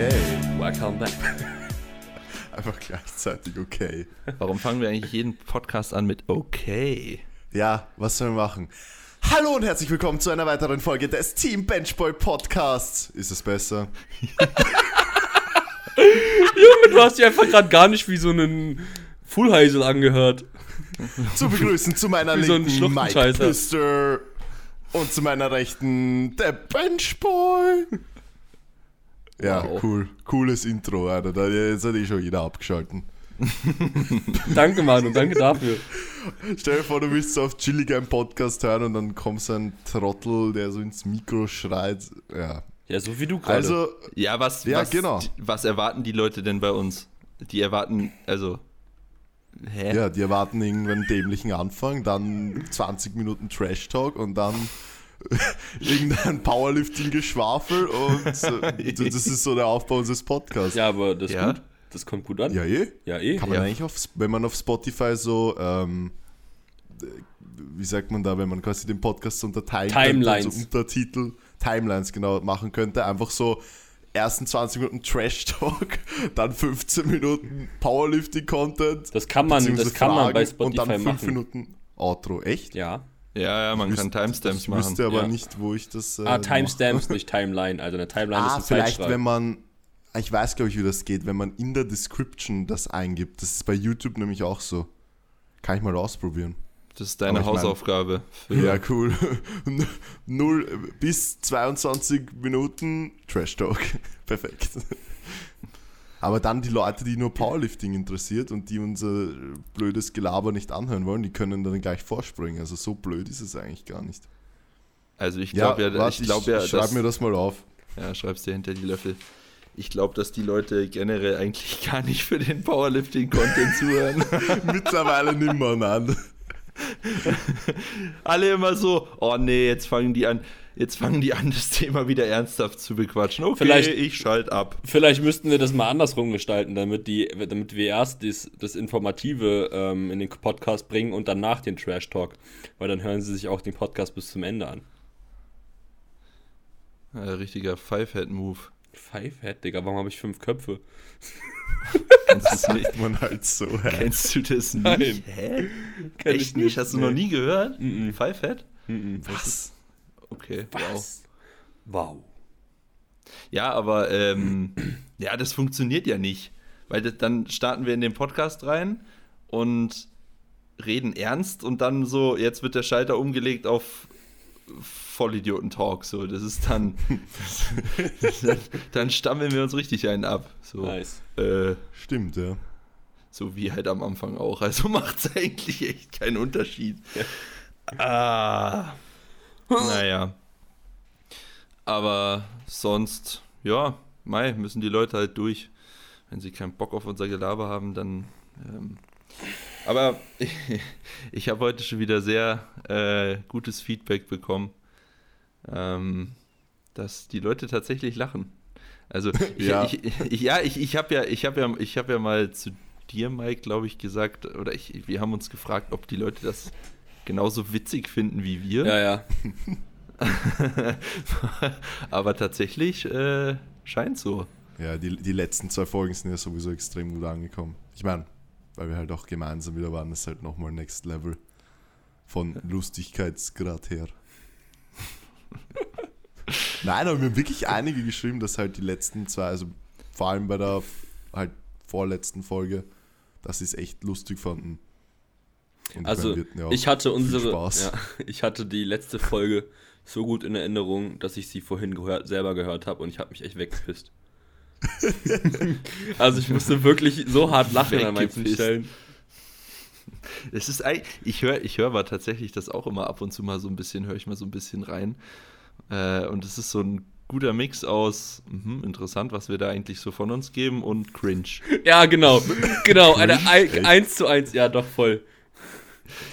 Okay. Welcome back. Einfach gleichzeitig okay. Warum fangen wir eigentlich jeden Podcast an mit okay? Ja, was sollen wir machen? Hallo und herzlich willkommen zu einer weiteren Folge des Team Benchboy Podcasts. Ist es besser? Junge, du hast dich einfach gerade gar nicht wie so einen Fullheisel angehört. Zu begrüßen zu meiner Wie so ein linken Mike Schluchtenscheißer. Pister und zu meiner rechten der Benchboy. Ja, Wow. cool. Cooles Intro, Alter. Da, jetzt hat eh schon jeder abgeschalten. Danke, Mann, und danke dafür. Stell dir vor, du willst so auf chillig einen Podcast hören und dann kommt so ein Trottel, der so ins Mikro schreit. Ja. Ja, so wie du gerade. Also, Ja, was, Ja, was, genau. was erwarten die Leute denn bei uns? Die erwarten, also, hä? ja, die erwarten irgendwann einen dämlichen Anfang, dann 20 Minuten Trash Talk und dann irgendein Powerlifting-Geschwafel und so, das ist so der Aufbau unseres Podcasts. ja, aber das ist Ja. gut. Das kommt gut an. Ja, eh. Ja, eh. Kann man Ja. eigentlich, auf, wenn man auf Spotify so, ähm, wie sagt man da, wenn man quasi den Podcast so unterteilen Timelines. könnte, so Untertitel, Timelines genau machen könnte, einfach so ersten 20 Minuten Trash Talk, dann 15 Minuten Powerlifting Content. Das kann man, das kann man bei Fragen und Spotify dann 5 machen. Minuten Outro. Echt? Ja. Ja, ja, man Ich kann wüsste- Timestamps Ich machen. wüsste aber Ja. nicht, wo ich das. Äh, Ah. Timestamps, nicht Timeline. Also eine Timeline Ah, ist ein vielleicht, Zeitstrahl. wenn man. Ich weiß, glaube ich, wie das geht, wenn man in der Description das eingibt. Das ist bei YouTube nämlich auch so. Kann ich mal ausprobieren. Das ist deine ich mein- Hausaufgabe. Für, Ja, cool. Null bis 22 Minuten Trash Talk. Perfekt. Aber dann die Leute, die nur Powerlifting interessiert und die unser blödes Gelaber nicht anhören wollen, die können dann gleich vorspringen. Also so blöd ist es eigentlich gar nicht. Also ich glaube ja, warte, ich glaube ja, schreib dass, mir das mal auf. ja, schreib's dir hinter die Löffel. Ich glaube, dass die Leute generell eigentlich gar nicht für den Powerlifting-Content zuhören. Mittlerweile nimmer, nein. Alle immer so, oh nee, jetzt fangen die an, jetzt fangen die an, das Thema wieder ernsthaft zu bequatschen. Okay, Vielleicht- ich schalte ab. Vielleicht müssten wir das mal andersrum gestalten, damit, die, damit wir erst das, das Informative ähm, in den Podcast bringen und danach den Trash Talk. Weil dann hören sie sich auch den Podcast bis zum Ende an. Ja, richtiger Five-Head-Move. Five Head, Digga, warum habe ich fünf Köpfe? Kennst du das nicht? Man halt so. Hä? Kennst du das nicht? Nein. Hä? Kenn Echt ich nicht? Hast du nee. noch nie gehört? Mhm. Five-Head? Mhm. Was? Okay, wow. Was? Wow. Ja, aber ähm, ja, das funktioniert ja nicht. Weil das, dann starten wir in den Podcast rein und reden ernst und dann so, jetzt wird der Schalter umgelegt auf Vollidioten-Talk. So, das ist dann, dann. Dann stammeln wir uns richtig einen ab. So, Nice. äh, Stimmt, ja. so wie halt am Anfang auch. Also macht es eigentlich echt keinen Unterschied. Ah. Naja. Aber sonst, ja, Mai, müssen die Leute halt durch. Wenn sie keinen Bock auf unser Gelaber haben, dann. Ähm, aber ich habe heute schon wieder sehr äh, gutes Feedback bekommen, ähm, dass die Leute tatsächlich lachen. Also ich, Ja. ich, ich, ja, ich, ich habe ja, ich habe ja, ich habe ja mal zu dir, Mike, glaube ich, gesagt, oder ich, wir haben uns gefragt, ob die Leute das genauso witzig finden wie wir. Ja, ja. Aber tatsächlich äh, scheint so. Ja, die, die letzten zwei Folgen sind ja sowieso extrem gut angekommen. Ich meine, weil wir halt auch gemeinsam wieder waren, ist halt nochmal Next Level von Lustigkeitsgrad her. Nein, aber mir haben wirklich einige geschrieben, dass halt die letzten zwei, also vor allem bei der halt vorletzten Folge, dass sie es echt lustig fanden. Und Also, wir hatten ja ich hatte unsere, ja, ich hatte die letzte Folge so gut in Erinnerung, dass ich sie vorhin gehört, selber gehört habe und ich habe mich echt weggepisst. also ich musste wirklich so hart lachen an manchen. Stellen. Es ist ich höre ich hör aber tatsächlich das auch immer ab und zu mal so ein bisschen, höre ich mal so ein bisschen rein. Äh, und es ist so ein guter Mix aus mhm, interessant, was wir da eigentlich so von uns geben und cringe. Ja, genau. Genau, eine ein, 1 zu 1, ja doch voll.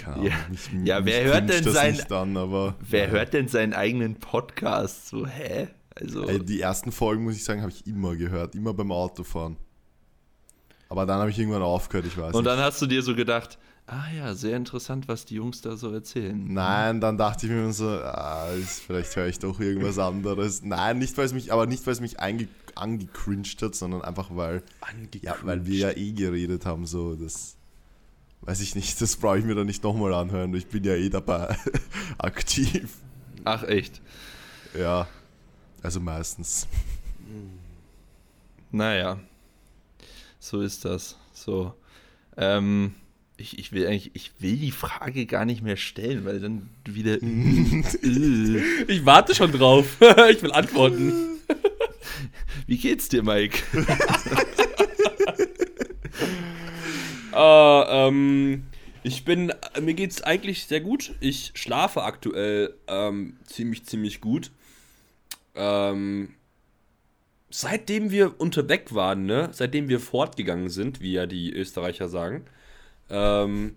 Keine Ja. mich- Ja, wer hört denn sein- an, aber Wer ja. hört denn seinen eigenen Podcast? So, hä? Also, Ey, die ersten Folgen, muss ich sagen, habe ich immer gehört, immer beim Autofahren. Aber dann habe ich irgendwann aufgehört, ich weiß und nicht. dann hast du dir so gedacht, Ah ja, sehr interessant, was die Jungs da so erzählen. Nein, dann dachte ich mir so, ah, vielleicht höre ich doch irgendwas anderes. Nein, nicht weil es mich, aber nicht weil es mich einge, angecringed hat, sondern einfach weil, ja, weil wir ja eh geredet haben, so das, weiß ich nicht, das brauche ich mir dann nicht nochmal anhören. Ich bin ja eh dabei aktiv. Ach echt? Ja, also meistens. Naja, so ist das. So. Ähm, ich, ich, will eigentlich, ich will die Frage gar nicht mehr stellen, weil dann wieder. ich warte schon drauf. ich will antworten. Wie geht's dir, Mike? Uh, ähm, ich bin, mir geht's eigentlich sehr gut. Ich schlafe aktuell ähm, ziemlich, ziemlich gut. Ähm, seitdem wir unterweg waren, ne, seitdem wir fortgegangen sind, wie ja die Österreicher sagen, ähm,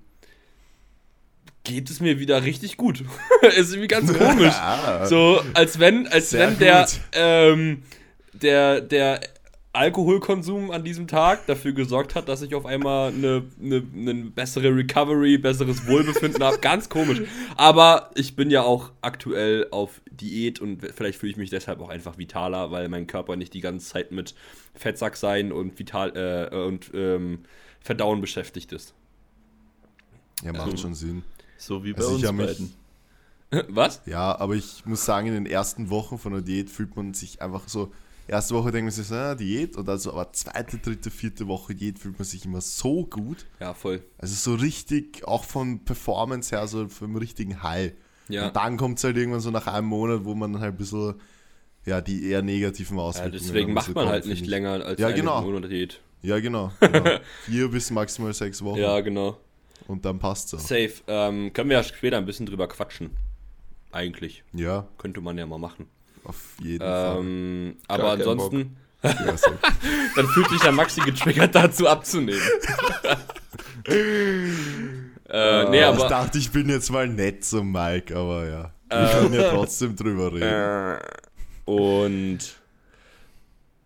geht es mir wieder richtig gut. ist irgendwie ganz komisch. so, als wenn, als Sehr wenn der, ähm, der, der Alkoholkonsum an diesem Tag dafür gesorgt hat, dass ich auf einmal eine, eine, eine bessere Recovery, besseres Wohlbefinden habe. Ganz komisch. Aber ich bin ja auch aktuell auf Diät und vielleicht fühle ich mich deshalb auch einfach vitaler, weil mein Körper nicht die ganze Zeit mit Fettsack sein und vital äh, und ähm, Verdauen beschäftigt ist. Ja, macht also, schon Sinn. So wie bei also uns beiden. Was? Ja, aber ich muss sagen, in den ersten Wochen von der Diät fühlt man sich einfach so. Erste Woche denkt man sich so, ah, Diät, und also aber zweite, dritte, vierte Woche Diät fühlt man sich immer so gut. Ja, voll. Also so richtig, auch von Performance her, so vom richtigen High. Ja. Und dann kommt es halt irgendwann so nach einem Monat, wo man halt ein bisschen, ja, die eher negativen Auswirkungen. Ja, deswegen macht man halt nicht länger als ja, genau. Monat Diät. Ja, genau. genau. Vier bis maximal sechs Wochen. Ja, genau. Und dann passt es. Safe. Ähm, können wir ja später ein bisschen drüber quatschen. Eigentlich. Ja. Könnte man ja mal machen. Auf jeden ähm, Fall. Aber ansonsten. Ja, dann fühlt sich der Maxi getriggert dazu abzunehmen. äh, nee, aber, ich dachte, ich bin jetzt mal nett zum Mike, aber ja. Wir äh, können ja trotzdem drüber reden. Äh, und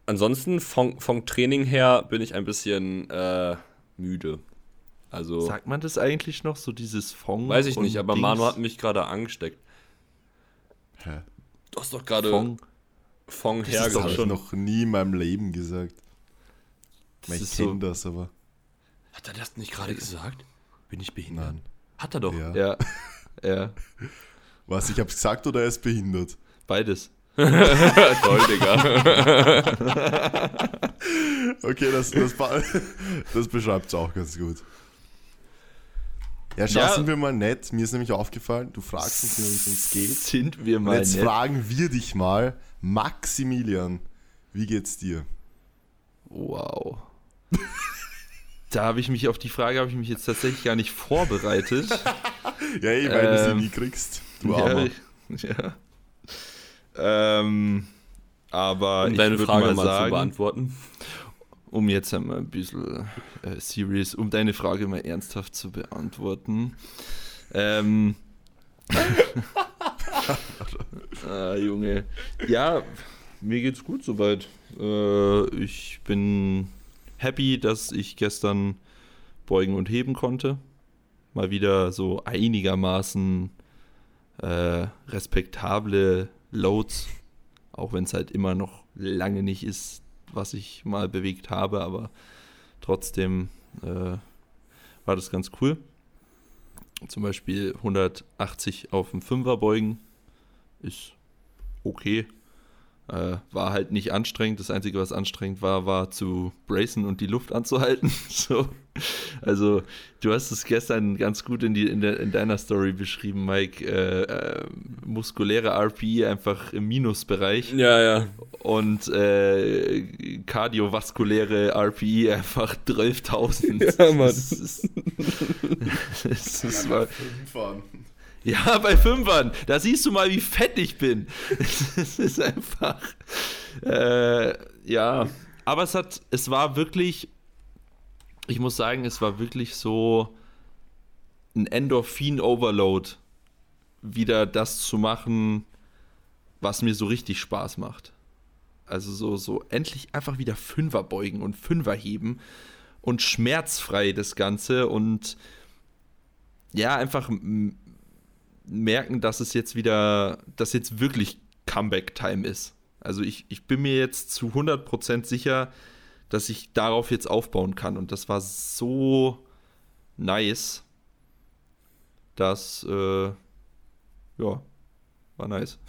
ansonsten vom, vom Training her bin ich ein bisschen äh, müde. Also, Sagt man das eigentlich noch, so dieses Fong? Weiß ich nicht, aber Dings? Manu hat mich gerade angesteckt. Hä? Du hast doch gerade Fong, Fong her Das habe ich noch nie in meinem Leben gesagt. Das ich kenne so das, aber. Hat er das nicht gerade gesagt? Bin ich behindert? Nein. Hat er doch. Ja. Ja. ja. Was, ich hab's gesagt oder er ist behindert? Beides. Toll, Digga. okay, das, das, das beschreibt es auch ganz gut. Ja, schau, ja. sind wir mal nett. Mir ist nämlich aufgefallen, du fragst uns, wie es uns geht. Sind wir mal Und jetzt nett. fragen wir dich mal, Maximilian, wie geht's dir? Wow. da habe ich mich auf die Frage habe ich mich jetzt tatsächlich gar nicht vorbereitet. ja, eh, weil ähm, du sie ähm, nie kriegst. Du Armer. Ja. ja. Ähm, aber um deine Frage mal, mal sagen, zu beantworten um jetzt einmal ein bisschen äh, serious, um deine Frage mal ernsthaft zu beantworten. Ähm, ah, Junge. Ja, mir geht's gut soweit. Äh, ich bin happy, dass ich gestern beugen und heben konnte. Mal wieder so einigermaßen äh, respektable Loads, auch wenn es halt immer noch lange nicht ist, was ich mal bewegt habe, aber trotzdem äh, war das ganz cool. Zum Beispiel 180 auf dem Fünfer beugen ist okay. Äh, war halt nicht anstrengend. Das Einzige, was anstrengend war, war zu bracen und die Luft anzuhalten. so. Also, du hast es gestern ganz gut in, die, in, der, in deiner Story beschrieben, Mike. Äh, äh, muskuläre RPE einfach im Minusbereich. Ja, ja. Und äh, kardiovaskuläre RPE einfach 12.000. Ja, Mann. Das ist, das ist mal, ja, bei Fünfern. Da siehst du mal, wie fett ich bin. Es ist einfach. Äh, ja. Aber es hat, es war wirklich, ich muss sagen, es war wirklich so ein Endorphin-Overload, wieder das zu machen, was mir so richtig Spaß macht. Also so, so endlich einfach wieder Fünfer beugen und Fünfer heben und schmerzfrei das Ganze und ja, einfach merken, dass es jetzt wieder, dass jetzt wirklich Comeback-Time ist. Also ich, ich bin mir jetzt zu 100% sicher, dass ich darauf jetzt aufbauen kann. Und das war so nice, dass, äh, ja, war nice.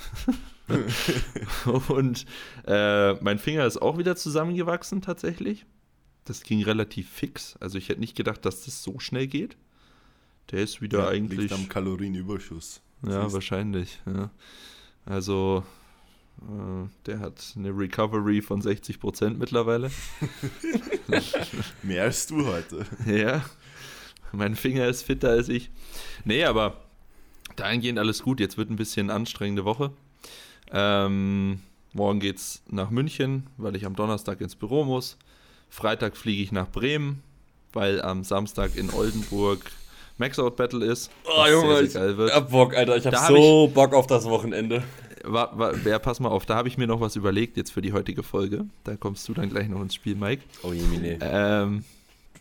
Und äh, mein Finger ist auch wieder zusammengewachsen tatsächlich. Das ging relativ fix. Also ich hätte nicht gedacht, dass das so schnell geht. Der ist wieder Ja, eigentlich. Liegt am Kalorienüberschuss. Ja, wahrscheinlich. Ja. Also, äh, der hat eine Recovery von 60% mittlerweile. Mehr als du heute. ja, mein Finger ist fitter als ich. Nee, aber dahingehend alles gut. Jetzt wird ein bisschen anstrengende Woche. Ähm, morgen geht's nach München, weil ich am Donnerstag ins Büro muss. Freitag fliege ich nach Bremen, weil am Samstag in Oldenburg Maxout Battle ist. Oh, Junge, sehr, ich sehr wird. hab Bock, Alter. Ich hab hab so Bock auf das Wochenende. War, war, ja, pass mal auf, da habe ich mir noch was überlegt jetzt für die heutige Folge. Da kommst du dann gleich noch ins Spiel, Mike. Oh Jemine. Ähm,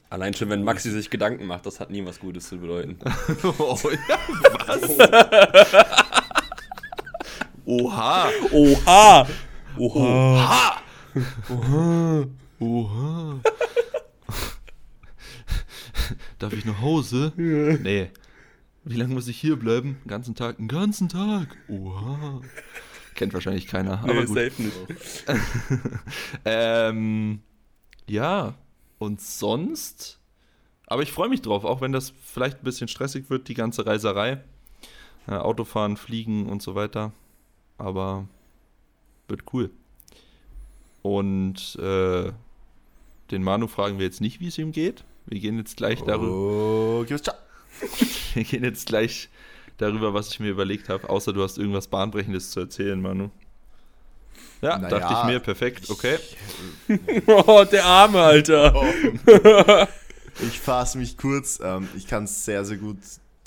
Allein schon, wenn Maxi sich Gedanken macht, das hat nie was Gutes zu bedeuten. oh, ja, was? Oha! Oha! Oha! Oha! Oha! Darf ich nach Hause? Nee. Wie lange muss ich hier bleiben? Den ganzen Tag? Den ganzen Tag? Oha! Kennt wahrscheinlich keiner, aber Nee, gut. safe nicht. Ähm, ja, und sonst? Aber ich freue mich drauf, auch wenn das vielleicht ein bisschen stressig wird, die ganze Reiserei. Äh, Autofahren, Fliegen und so weiter. Aber wird cool. Und äh, den Manu fragen wir jetzt nicht, wie es ihm geht. Wir gehen jetzt gleich darüber. Oh, ciao. Wir gehen jetzt gleich darüber, was ich mir überlegt habe. Außer du hast irgendwas Bahnbrechendes zu erzählen, Manu. Ja, Naja, dachte ich mir, perfekt, okay. Oh, der Arme, Alter. Ich fasse mich kurz. Ähm, ich kann sehr, sehr gut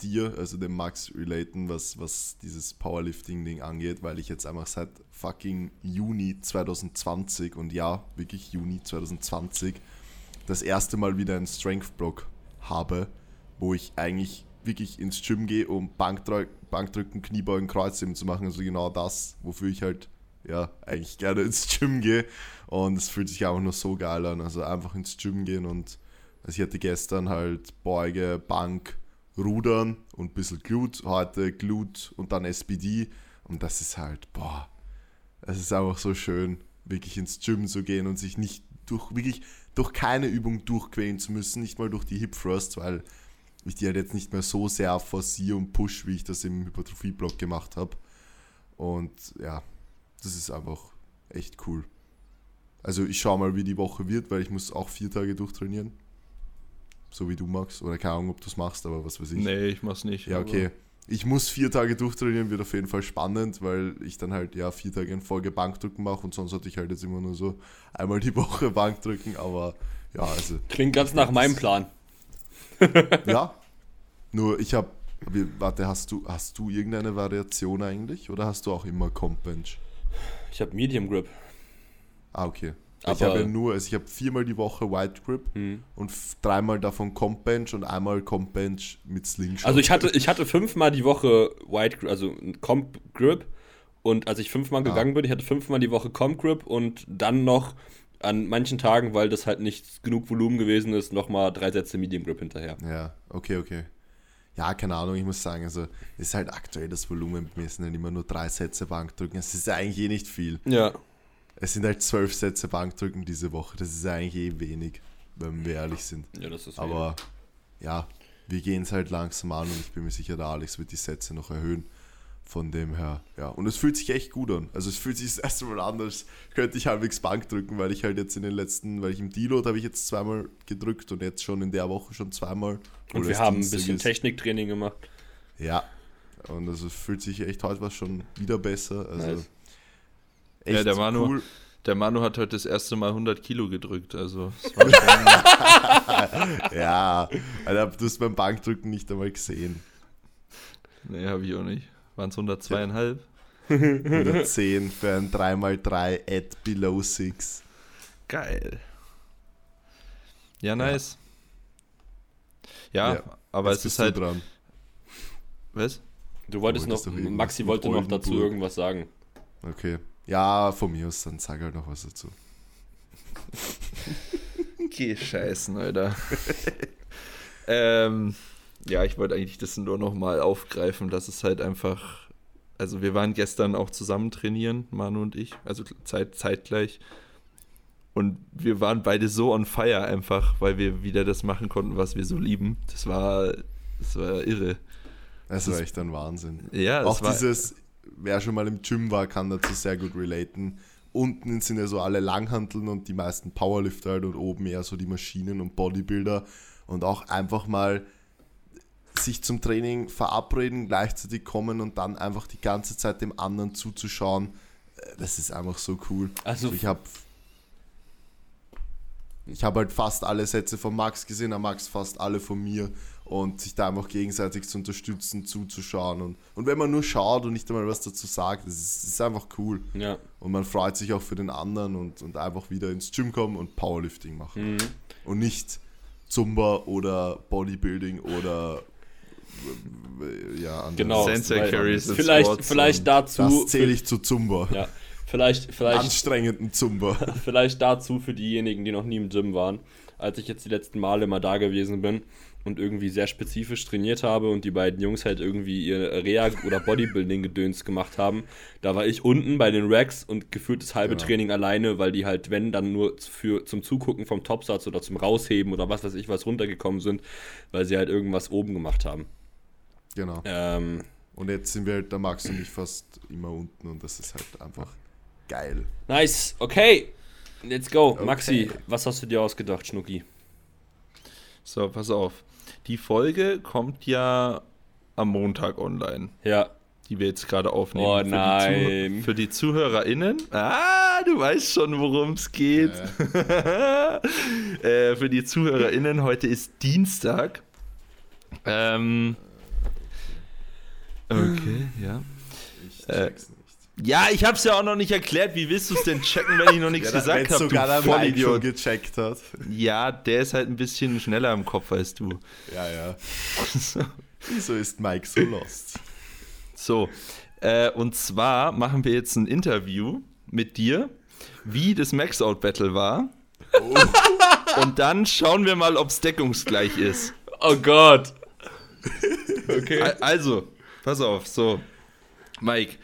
dir, also dem Max, relaten, was, was dieses Powerlifting-Ding angeht, weil ich jetzt einfach seit fucking Juni 2020 und ja, wirklich Juni 2020 das erste Mal wieder einen Strength-Block habe, wo ich eigentlich wirklich ins Gym gehe, um Bankdrü Bankdrücken, Kniebeugen, Kreuzheben zu machen. Also genau das, wofür ich halt ja eigentlich gerne ins Gym gehe. Und es fühlt sich einfach nur so geil an. Also einfach ins Gym gehen und also ich hatte gestern halt Beuge, Bank, Rudern und ein bisschen Glut. Heute Glut und dann SPD. Und das ist halt, boah, es ist einfach so schön, wirklich ins Gym zu gehen und sich nicht durch, wirklich durch keine Übung durchquälen zu müssen, nicht mal durch die Hip Thrusts, weil ich die halt jetzt nicht mehr so sehr forciere und push, wie ich das im Hypertrophie-Block gemacht habe. Und ja, das ist einfach echt cool. Also ich schaue mal, wie die Woche wird, weil ich muss auch vier Tage durchtrainieren. So wie du magst. Oder keine Ahnung, ob du es machst, aber was weiß ich. Nee, ich mach's nicht. Ja, okay. Ich muss vier Tage durchtrainieren, wird auf jeden Fall spannend, weil ich dann halt ja vier Tage in Folge Bankdrücken mache und sonst hatte ich halt jetzt immer nur so einmal die Woche Bankdrücken, aber ja, also Klingt ganz nach meinem Plan. ja. Nur ich habe, warte, hast du, hast du irgendeine Variation eigentlich oder hast du auch immer Comp Bench? Ich habe Medium Grip. Ah, okay. Ich Aber- habe ja nur, also ich habe viermal die Woche White Grip Hm. und dreimal davon Comp Bench und einmal Comp Bench mit Slingshot. Also ich hatte, ich hatte fünfmal die Woche White Grip, also Comp Grip. Und als ich fünfmal Ah. gegangen bin, ich hatte fünfmal die Woche Comp Grip und dann noch an manchen Tagen, weil das halt nicht genug Volumen gewesen ist, nochmal drei Sätze Medium Grip hinterher. Ja, okay, okay. Ja, keine Ahnung, ich muss sagen, also ist halt aktuell das Volumen mir sind halt immer nur drei Sätze Bankdrücken. Es ist ja eigentlich eh nicht viel. Ja. Es sind halt zwölf Sätze Bankdrücken diese Woche. Das ist eigentlich eh wenig, wenn wir ehrlich sind. Ja, das ist Aber ja, wir gehen es halt langsam an und ich bin mir sicher, der Alex wird die Sätze noch erhöhen. Von dem her, ja. Und es fühlt sich echt gut an. Also es fühlt sich das erste Mal an, als könnte ich halbwegs Bank drücken, weil ich halt jetzt in den letzten, weil ich im Deload habe ich jetzt zweimal gedrückt und jetzt schon in der Woche schon zweimal. Und wir haben ein bisschen ist. Techniktraining gemacht. Ja. Und also es fühlt sich echt heute was schon wieder besser. Also Nice. Echt Ja, der Manu- cool. Der Manu hat heute das erste Mal 100 Kilo gedrückt, also Ja, Alter, du hast beim Bankdrücken nicht einmal gesehen. nee, habe ich auch nicht. Waren es 102,5? 110 für ein 3x3 at below 6. Geil. Ja, nice. Ja, aber Jetzt es ist halt, dran. Was? Du wolltest Du wolltest noch, Maxi wollte noch dazu irgendwas sagen. Okay. Ja, von mir aus, dann sag halt noch was dazu. Geh scheißen, Alter. ähm, ja, ich wollte eigentlich das nur nochmal aufgreifen, dass es halt einfach. Also, wir waren gestern auch zusammen trainieren, Manu und ich, also zeit, zeitgleich. Und wir waren beide so on fire einfach, weil wir wieder das machen konnten, was wir so lieben. Das war, das war irre. Das, Das- war echt ein Wahnsinn. Ja, Auch dieses, wer schon mal im Gym war, kann dazu sehr gut relaten. Unten sind ja so alle Langhanteln und die meisten Powerlifter halt und oben eher so die Maschinen und Bodybuilder. Und auch einfach mal sich zum Training verabreden, gleichzeitig kommen und dann einfach die ganze Zeit dem anderen zuzuschauen. äh, Das ist einfach so cool. Also, Ich habe ich hab halt fast alle Sätze von Max gesehen, der Max fast alle von mir und sich da einfach gegenseitig zu unterstützen, zuzuschauen und, und wenn man nur schaut und nicht einmal was dazu sagt, das ist, das ist einfach cool ja. und man freut sich auch für den anderen und, und einfach wieder ins Gym kommen und Powerlifting machen Mhm. und nicht Zumba oder Bodybuilding oder ja, andere Genau. Sensei Carries Vielleicht, vielleicht und dazu. das zähle ich zu Zumba. Ja, vielleicht, vielleicht, Anstrengenden Zumba. vielleicht dazu für diejenigen, die noch nie im Gym waren. Als ich jetzt die letzten Male mal da gewesen bin und irgendwie sehr spezifisch trainiert habe und die beiden Jungs halt irgendwie ihr Reha- oder Bodybuilding-Gedöns gemacht haben, da war ich unten bei den Racks und gefühlt das halbe Genau. Training alleine, weil die halt, wenn, dann nur für, zum Zugucken vom Topsatz oder zum Rausheben oder was weiß ich was runtergekommen sind, weil sie halt irgendwas oben gemacht haben. Genau. Ähm, Und jetzt sind wir halt, der Max und ich fast immer unten und das ist halt einfach geil. nice, okay, let's go. Okay. Maxi, was hast du dir ausgedacht, Schnucki? So, pass auf. Die Folge kommt ja am Montag online, Ja, die wir jetzt gerade aufnehmen. Oh Für die nein. Zuh- für die ZuhörerInnen. Ah, du weißt schon, worum es geht. äh, für die ZuhörerInnen, heute ist Dienstag. Ähm. Okay, ja. Ich Äh, check's nicht. Ja, ich hab's ja auch noch nicht erklärt. Wie willst du es denn checken, wenn ich noch nichts Ja, gesagt habe? sogar der Du Mike schon gecheckt hat. Ja, der ist halt ein bisschen schneller im Kopf als du. Ja, ja. Wieso ist Mike so lost? So, äh, und zwar machen wir jetzt ein Interview mit dir, wie das Max-Out-Battle war. Und dann schauen wir mal, ob es deckungsgleich ist. Oh Gott. Okay. Al- Also, pass auf, so. Mike,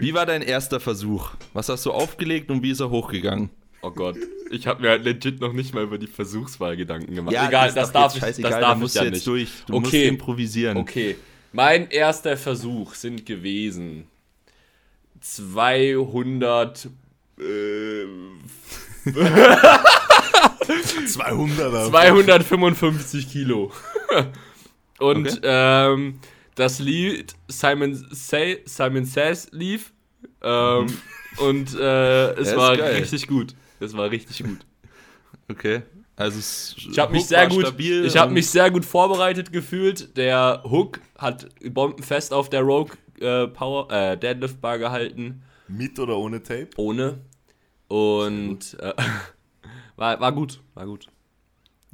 wie war dein erster Versuch? Was hast du aufgelegt und wie ist er hochgegangen? Oh Gott. Ich habe mir halt legit noch nicht mal über die Versuchswahl Gedanken gemacht. Ja, Egal, das darf ich, das da darf musst ich ja du jetzt nicht. durch. Du musst Okay. improvisieren. Okay. Mein erster Versuch sind gewesen 200 äh, 200er. 255 Kilo. Und Okay. ähm, das Lied Simon, Say, Simon Says lief. Ähm, Und äh, es war geil. richtig gut. Es war richtig gut. Okay. Also es Ich habe mich sehr gut, ich habe mich sehr gut vorbereitet gefühlt. Der Hook hat bombenfest auf der Rogue äh, Power äh, Deadlift Bar gehalten, Mit oder ohne Tape? ohne und äh, war, war gut, war gut.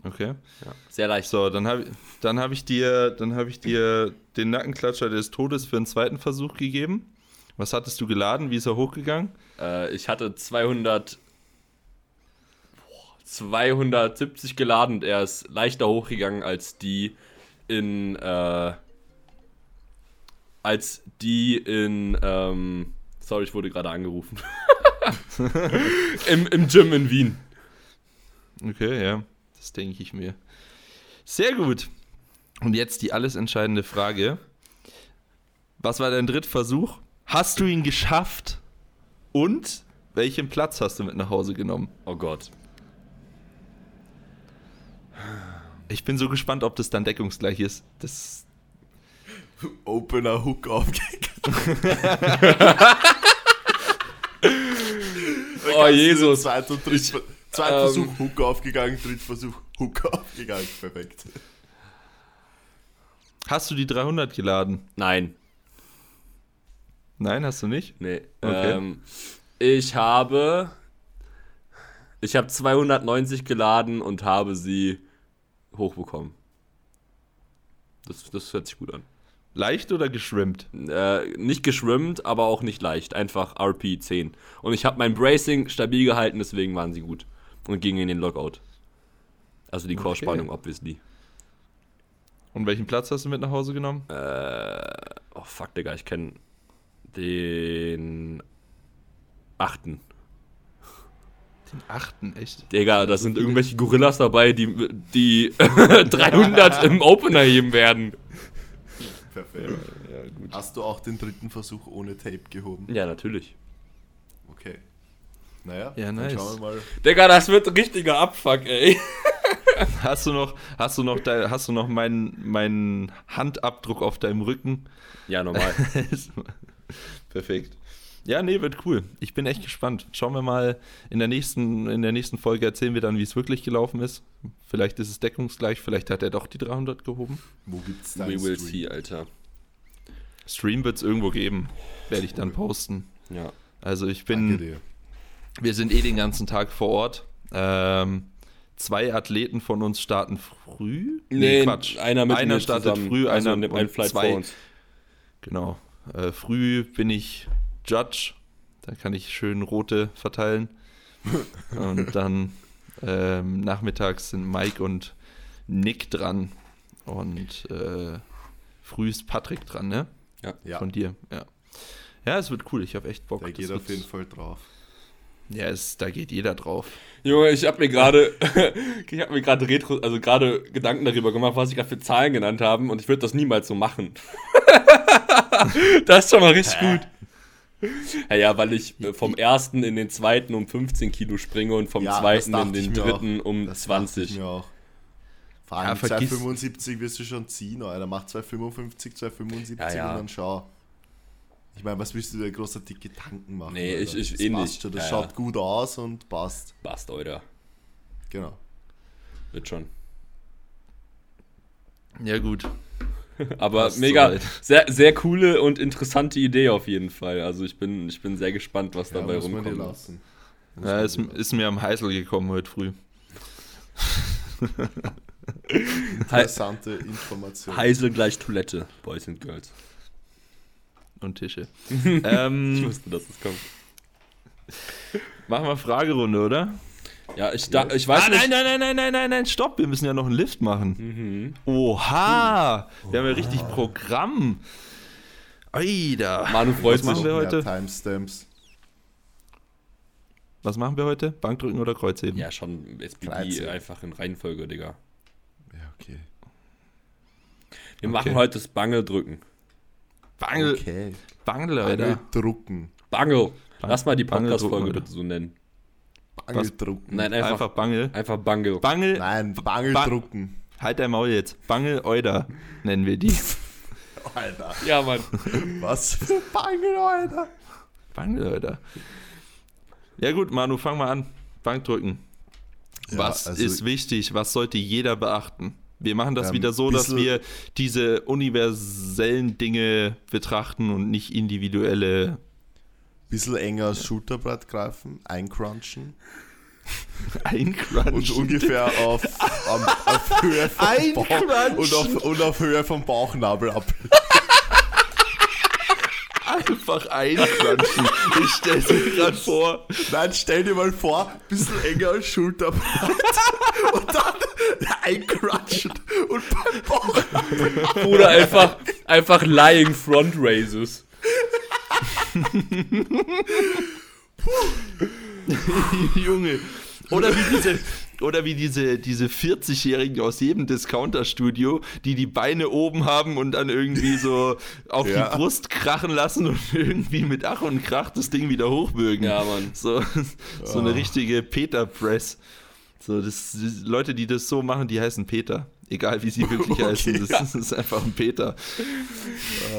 Okay. Ja, sehr leicht. So, dann habe dann hab ich dir, dann habe ich dir den Nackenklatscher des Todes für einen zweiten Versuch gegeben. Was hattest du geladen? Wie ist er hochgegangen? Äh, ich hatte 200 boah, 270 geladen und er ist leichter hochgegangen als die in äh, als die in ähm, sorry, ich wurde gerade angerufen. Im, Im Gym in Wien. Okay, ja, das denke ich mir. Sehr gut. Und jetzt die alles entscheidende Frage. Was war dein Drittversuch? Hast du ihn geschafft? Und welchen Platz hast du mit nach Hause genommen? Oh Gott. Ich bin so gespannt, ob das dann deckungsgleich ist. Das Opener Hook aufgegangen. Oh Jesus. Zweiter ähm, Versuch Hook aufgegangen, dritter Versuch Hook aufgegangen. Perfekt. Hast du die 300 geladen? Nein. Nein, hast du nicht? Nee. Okay. Ähm, ich habe. Ich habe 290 geladen und habe sie hochbekommen. Das, das hört sich gut an. Leicht oder geschwimmt? Äh, nicht geschwimmt, aber auch nicht leicht. Einfach RP 10. Und ich habe mein Bracing stabil gehalten, deswegen waren sie gut. Und gingen in den Lockout. Also die Core-Spannung, obviously. Und welchen Platz hast du mit nach Hause genommen? Äh, oh fuck, Digga, ich kenne den achten. Den achten, echt? Digga, da sind irgendwelche Gorillas dabei, die, die 300 im Opener heben werden. Perfekt. Ja, gut. Hast du auch den dritten Versuch ohne Tape gehoben? Ja, natürlich. Okay. Naja, Ja, dann nice. schauen wir mal. Digga, das wird ein richtiger Abfuck, ey. Hast du noch, hast du noch, dein, hast du noch meinen, meinen Handabdruck auf deinem Rücken? Ja, normal. Perfekt. Ja, nee, wird cool. Ich bin echt gespannt. Schauen wir mal, in der nächsten, in der nächsten Folge erzählen wir dann, wie es wirklich gelaufen ist. Vielleicht ist es deckungsgleich, vielleicht hat er doch die 300 gehoben. Wo gibt's deinen We will Stream? see, Alter. Stream wird es irgendwo geben. Werde ich dann posten. Ja. Also ich Danke bin, dir. Wir sind eh den ganzen Tag vor Ort. Ähm, zwei Athleten von uns starten früh. einer mit einer mir startet zusammen. früh, also einer ein Flight zwei, vor uns. Genau. Äh, früh bin ich Judge. Da kann ich schön rote verteilen. und dann ähm, nachmittags sind Mike und Nick dran. Und äh, früh ist Patrick dran, ne? Ja, Von dir, ja. Ja, es wird cool. Ich habe echt Bock. da Das geht auf jeden Fall drauf. Ja, es, da geht jeder drauf. Junge, ich habe mir gerade, ich habe mir gerade Retro, also gerade Gedanken darüber gemacht, was ich gerade für Zahlen genannt haben und ich würde das niemals so machen. das ist schon mal richtig gut. Ja, ja, weil ich äh, vom ersten in den zweiten um 15 Kilo springe und vom Ja, zweiten in den dritten auch. um Das dachte 20. Ich mir auch. Vor Ja, allem vergiss- 275 wirst du schon ziehen, Alter. Mach 255, 275 Ja, ja. und dann schau. Ich meine, was willst du dir großartig Gedanken machen? Nee, ich- ich das eh passt nicht. Schon. Das Ja, schaut ja. gut aus und passt. Passt, Alter. Genau. Wird schon. Ja, gut. Aber Passt mega, soweit. sehr, sehr coole und interessante Idee auf jeden Fall. Also ich bin, ich bin sehr gespannt, was Ja, dabei muss man rumkommt. lassen. Muss Ja, man ist, ist mir am Heißel gekommen heute früh. Interessante Information. Heisel gleich Toilette, Boys and Girls. Und Tische. Ich ähm, wusste, dass es kommt. machen wir Fragerunde, oder? Ja, ich, da, ich weiß ah, nicht. nein, nein, nein, nein, nein, nein, nein, stopp. Wir müssen ja noch einen Lift machen. Mhm. Oha. Wir haben ja richtig Programm. Oida. Manu freut Was machen sich. wir heute? Timestamps. Was machen wir heute? Bankdrücken oder Kreuzheben? Ja, schon SPD 13. einfach in Reihenfolge, Digga. Ja, okay. Wir Okay. machen heute das Bangeldrücken. Bangel, Okay. Bangel, Alter. Bangeldrucken. Bangel. Lass mal die Podcast-Folge bitte so nennen. Bangeldrucken. Nein, Einfach, einfach, Bangel. einfach Bangel. Bangel, Nein, Bangeldrucken. halt dein Maul jetzt. Bangel, Euder nennen wir die. Alter. Ja, Mann. Was für Bangel, Alter. Bangel, Alter. Ja gut, Manu, fang mal an. Bankdrücken. Ja, Was also- ist wichtig? Was sollte jeder beachten? Wir machen das Ähm, wieder so, dass wir diese universellen Dinge betrachten und nicht individuelle Bisschen enger das Schulterbrett greifen, eincrunchen und Eincrunchen. ungefähr auf, am, auf Höhe vom Bauch und auf, und auf Höhe vom Bauchnabel ab. Einfach eincrunchen. Ich stelle mir gerade vor, Nein, stell dir mal vor, bisschen enger als Schulterbrett und dann eincrunchen und beim Bauchnabel. Oder einfach, einfach Lying Front Raises. Junge. Oder wie diese, oder wie diese, diese 40-Jährigen aus jedem Discounter-Studio, die die Beine oben haben und dann irgendwie so auf Ja. die Brust krachen lassen und irgendwie mit Ach und Krach das Ding wieder hochbürgen. Ja, Mann. So, so eine richtige Peter-Press. So, das, das, Leute, die das so machen, die heißen Peter. Egal wie sie wirklich heißen, das, ja. ist einfach ein Peter.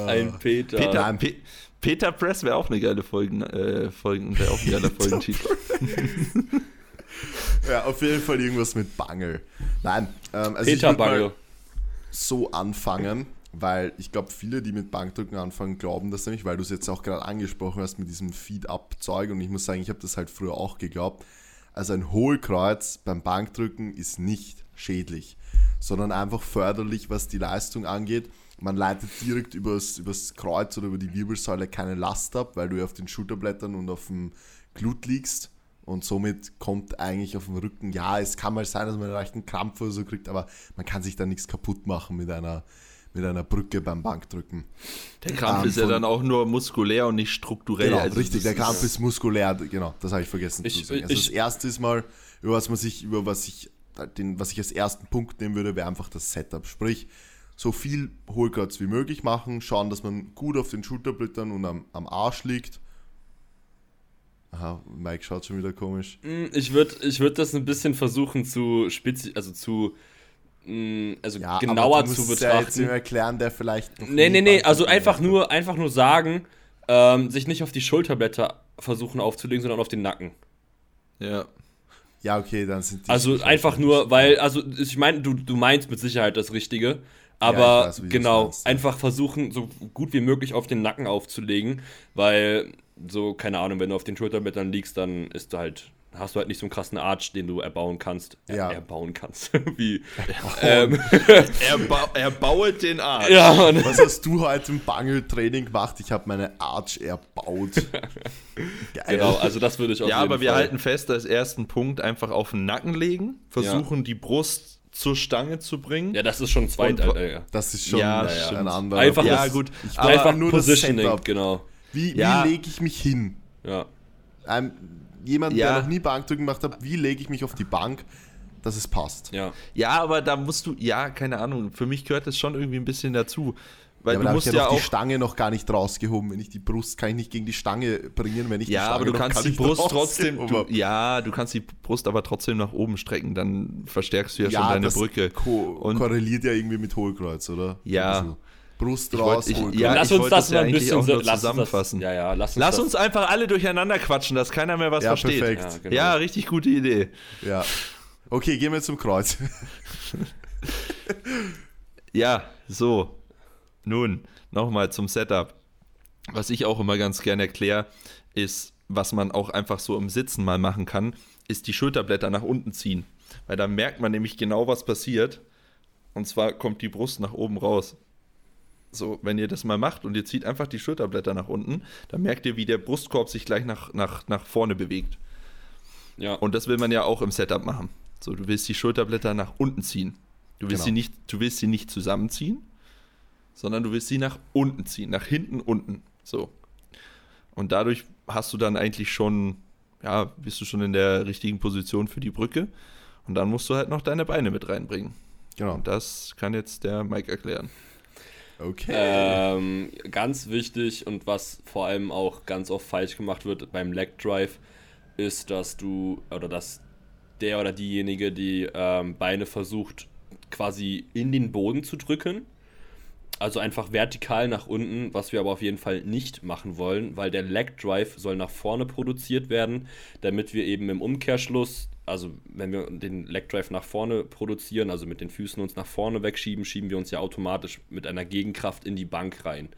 Ein Peter. Peter, Pe Peter Press wäre auch eine geile Folgen, äh, Folgen, wäre auch ein geiler Folgentitel. Ja, auf jeden Fall irgendwas mit Bangel. Nein, ähm, also Peter ich Bangel. so anfangen, weil ich glaube, viele, die mit Bankdrücken anfangen, glauben das nämlich, weil du es jetzt auch gerade angesprochen hast mit diesem Feed-Up-Zeug und ich muss sagen, ich habe das halt früher auch geglaubt. Also ein Hohlkreuz beim Bankdrücken ist nicht schädlich, sondern einfach förderlich, was die Leistung angeht. man leitet direkt übers, übers Kreuz oder über die Wirbelsäule keine Last ab, weil du ja auf den Schulterblättern und auf dem Glut liegst. Und somit kommt eigentlich auf dem Rücken, ja, es kann mal sein, dass man einen leichten Krampf oder so kriegt, aber man kann sich da nichts kaputt machen mit einer, mit einer Brücke beim Bankdrücken. Der Krampf Ähm, ist ja dann auch nur muskulär und nicht strukturell. Genau, Also richtig, der Krampf ist muskulär, genau, das habe ich vergessen Ich- zu sagen. Also ich- das erste ist mal, über was man sich, über was ich, den, was ich als ersten Punkt nehmen würde, wäre einfach das Setup. Sprich, so viel Hohlkreuz wie möglich machen, schauen, dass man gut auf den Schulterblättern und am, am Arsch liegt. Aha, Mike schaut schon wieder komisch. Hm, Ich würde ich würd das ein bisschen versuchen zu spezi also zu mh, also Ja, genauer aber du zu es ja jetzt betrachten. erklären, der vielleicht nee, nee, nee, also einfach nur einfach nur sagen, ähm, sich nicht auf die Schulterblätter versuchen aufzulegen, sondern auf den Nacken. ja. Ja, okay, dann sind die. Also einfach weiß nur, weil, also ich meine, du, du meinst mit Sicherheit das Richtige, aber weiß, wie du es genau, ja. einfach versuchen, so gut wie möglich auf den Nacken aufzulegen, weil so, keine Ahnung, wenn du auf den Schulterblättern liegst, dann ist du halt, hast du halt nicht so einen krassen Arch, den du erbauen kannst. Er, Ja. Erbauen kannst. wie. ähm, Er, ba er bauet den Arsch. ja. Was hast du heute im Bangel-Training gemacht? Ich habe meine Arch erbaut. Geil. Genau, also das würde ich auf Ja, aber wir Fall. halten fest, als ersten Punkt einfach auf den Nacken legen, versuchen die Brust zur Stange zu bringen. Ja, das ist schon zweit, Und- ja. Das ist schon Ja, ein anderer. Einfach ja, das- gut. Ich Einfach nur das Positioning, Setup. genau. Wie, Ja. wie lege ich mich hin? Ja. Ein, jemand, Ja. der noch nie Bankdrücken gemacht hat, wie lege ich mich auf die Bank, dass es passt? Ja. Ja, aber da musst du, ja, keine Ahnung, für mich gehört das schon irgendwie ein bisschen dazu. Weil Ja, aber du musst ich ja ja auch. die Stange noch gar nicht rausgehoben. Wenn ich die Brust, kann ich nicht gegen die Stange bringen, wenn ich die Ja, Stange aber du noch kannst die nicht Brust rausgehoben trotzdem, du, habe. ja, du kannst die Brust aber trotzdem nach oben strecken, dann verstärkst du ja, ja, schon deine das Brücke. Ko Und- korreliert ja irgendwie mit Hohlkreuz, oder? Ja. Also Brust Ich raus, wollt- ich- ja, lass ich uns das mal ein bisschen so, zusammenfassen. Das, ja, ja, lass uns Lass uns einfach alle durcheinander quatschen, dass keiner mehr was Ja, versteht. perfekt. Ja, genau. Ja, richtig gute Idee. Ja. Okay, gehen wir zum Kreuz. Ja, so. Nun, nochmal zum Setup. Was ich auch immer ganz gerne erkläre, ist, was man auch einfach so im Sitzen mal machen kann, ist die Schulterblätter nach unten ziehen. Weil da merkt man nämlich genau, was passiert. Und zwar kommt die Brust nach oben raus. So, wenn ihr das mal macht und ihr zieht einfach die Schulterblätter nach unten, dann merkt ihr, wie der Brustkorb sich gleich nach, nach, nach vorne bewegt. Ja. Und das will man ja auch im Setup machen. So, du willst die Schulterblätter nach unten ziehen. Du willst, Genau. sie, nicht, du willst sie nicht zusammenziehen, sondern du willst sie nach unten ziehen, nach hinten unten. So. Und dadurch hast du dann eigentlich schon, ja, bist du schon in der richtigen Position für die Brücke. Und dann musst du halt noch deine Beine mit reinbringen. Genau. Und das kann jetzt der Mike erklären. Okay. Ähm, ganz wichtig und was vor allem auch ganz oft falsch gemacht wird beim Leg Drive, ist, dass du oder dass der oder diejenige die ähm, Beine versucht quasi in den Boden zu drücken. Also einfach vertikal nach unten, was wir aber auf jeden Fall nicht machen wollen, weil der Leg Drive soll nach vorne produziert werden, damit wir eben im Umkehrschluss, also wenn wir den Leg Drive nach vorne produzieren, also mit den Füßen uns nach vorne wegschieben, schieben wir uns ja automatisch mit einer Gegenkraft in die Bank rein.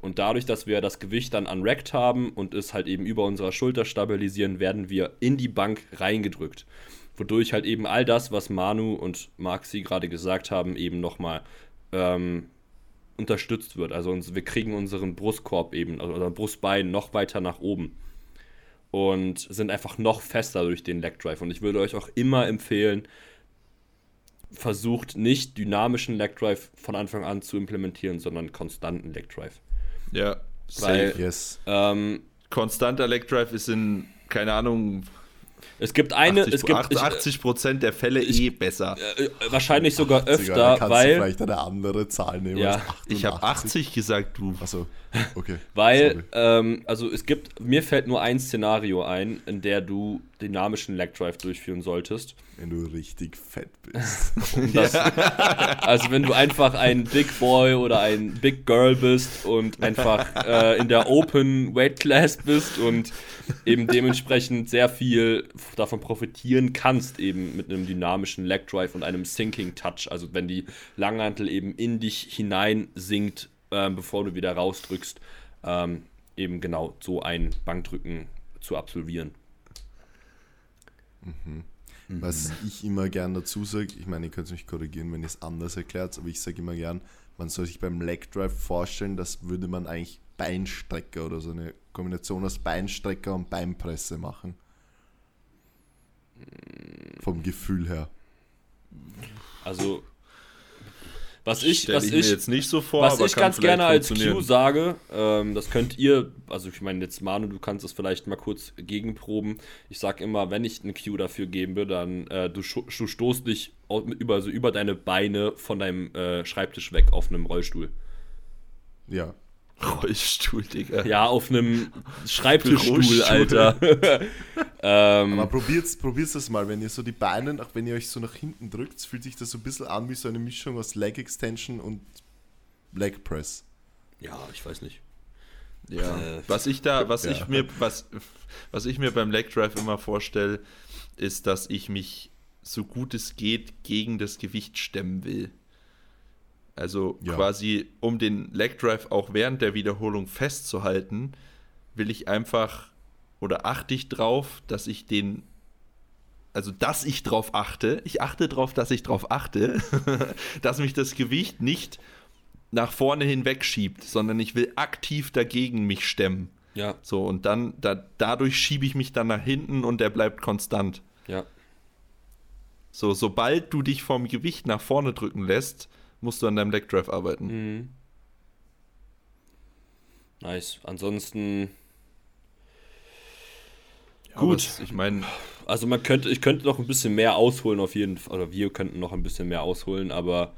Und dadurch, dass wir das Gewicht dann unrackt haben und es halt eben über unserer Schulter stabilisieren, werden wir in die Bank reingedrückt. Wodurch halt eben all das, was Manu und Maxi gerade gesagt haben, eben nochmal ähm, unterstützt wird. Also uns, wir kriegen unseren Brustkorb eben, also unseren Brustbein noch weiter nach oben. Und sind einfach noch fester durch den Leg Drive. Und ich würde euch auch immer empfehlen, versucht nicht dynamischen Leg Drive von Anfang an zu implementieren, sondern konstanten Leg Drive. Ja, Weil- safe. yes. Ähm, Konstanter Leg Drive ist in, keine Ahnung, es gibt eine, 80, es gibt 80 Prozent der Fälle eh besser. äh, wahrscheinlich sogar Sogar, öfter, kannst du weil, vielleicht eine andere Zahl nehmen. Ja. Ich habe 80 gesagt, du. Achso, okay. weil, ähm, also es gibt, mir fällt nur ein Szenario ein, in der du dynamischen Leg Drive durchführen solltest. Wenn du richtig fett bist. Das, also wenn du einfach ein Big Boy oder ein Big Girl bist und einfach äh, in der Open Weight Class bist und eben dementsprechend sehr viel davon profitieren kannst, eben mit einem dynamischen Leg Drive und einem Sinking Touch. Also wenn die Langhantel eben in dich hinein sinkt, ähm, bevor du wieder rausdrückst, ähm, eben genau so ein Bankdrücken zu absolvieren. Was ich immer gern dazu sage, ich meine, ihr könnt mich korrigieren, wenn ihr es anders erklärt, aber ich sage immer gern, man soll sich beim Leg Drive vorstellen, das würde man eigentlich Beinstrecker oder so eine Kombination aus Beinstrecker und Beinpresse machen. Vom Gefühl her. Also, was ich, Stell was ich, ich, jetzt nicht so vor, was ich ganz gerne als. Cue sage, ähm, das könnt ihr, also ich meine jetzt Manu, du kannst das vielleicht mal kurz gegenproben. Ich sag immer, wenn ich einen Cue dafür gebe, dann äh, du, du stoßt dich über, also über deine Beine von deinem äh, Schreibtisch weg auf einem Rollstuhl. Ja. Rollstuhl, Digga. Ja, auf einem Schreibtischstuhl. Alter. ähm, Aber probiert's, probiert's das mal, wenn ihr so die Beine, auch wenn ihr euch so nach hinten drückt, fühlt sich das so ein bisschen an wie so eine Mischung aus Leg Extension und Leg Press. ja, ich weiß nicht. Ja. Äh, Was ich da, was ja. ich mir, was, was ich mir beim Leg Drive immer vorstelle, ist, dass ich mich so gut es geht gegen das Gewicht stemmen will. Also Ja. quasi, um den Leg Drive auch während der Wiederholung festzuhalten, will ich einfach oder achte ich drauf, dass ich den, also dass ich drauf achte, ich achte drauf, dass ich drauf achte, dass mich das Gewicht nicht nach vorne hinweg schiebt, sondern ich will aktiv dagegen mich stemmen. Ja, So, und dann, da, dadurch schiebe ich mich dann nach hinten und der bleibt konstant. ja. So, sobald du dich vom Gewicht nach vorne drücken lässt, musst du an deinem Leg Drive arbeiten. Mhm. Nice. Ansonsten, Ja, Gut. ich meine, also man könnte, ich könnte noch ein bisschen mehr ausholen auf jeden Fall, oder wir könnten noch ein bisschen mehr ausholen, aber